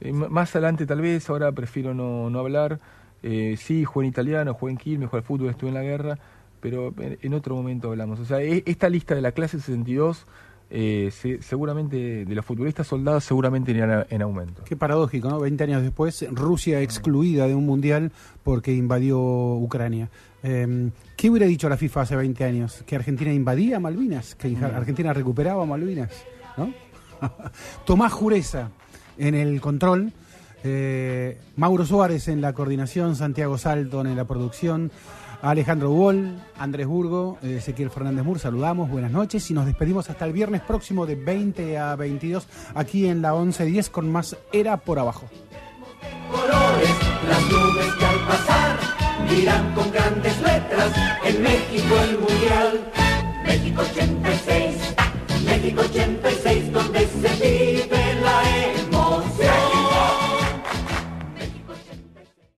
Speaker 7: eh, más adelante tal vez, ahora prefiero no, no hablar. Eh, sí, jugué en italiano, jugué en Quilmes, jugué al fútbol, estuve en la guerra, pero en, otro momento hablamos. O sea, e- esta lista de la clase 62, eh, se- seguramente, de los futbolistas soldados, seguramente irán en aumento.
Speaker 1: Qué paradójico, ¿no? 20 años después, Rusia excluida de un mundial porque invadió Ucrania. Eh, ¿Qué hubiera dicho la FIFA hace 20 años? ¿Que Argentina invadía Malvinas? ¿Que
Speaker 7: Mm.
Speaker 1: Argentina recuperaba Malvinas? ¿No? Tomás Jureza en el control, eh, Mauro Suárez en la coordinación, Santiago Salton en la producción, Alejandro Wall, Andrés Burgo, eh, Ezequiel Fernández Mur, saludamos, buenas noches y nos despedimos hasta el viernes próximo de 20 a 22 aquí en la 1110 con más Era por Abajo.
Speaker 9: colores, las nubes que al pasar dirán con grandes letras en México el mundial. México 86, México 86, donde se tira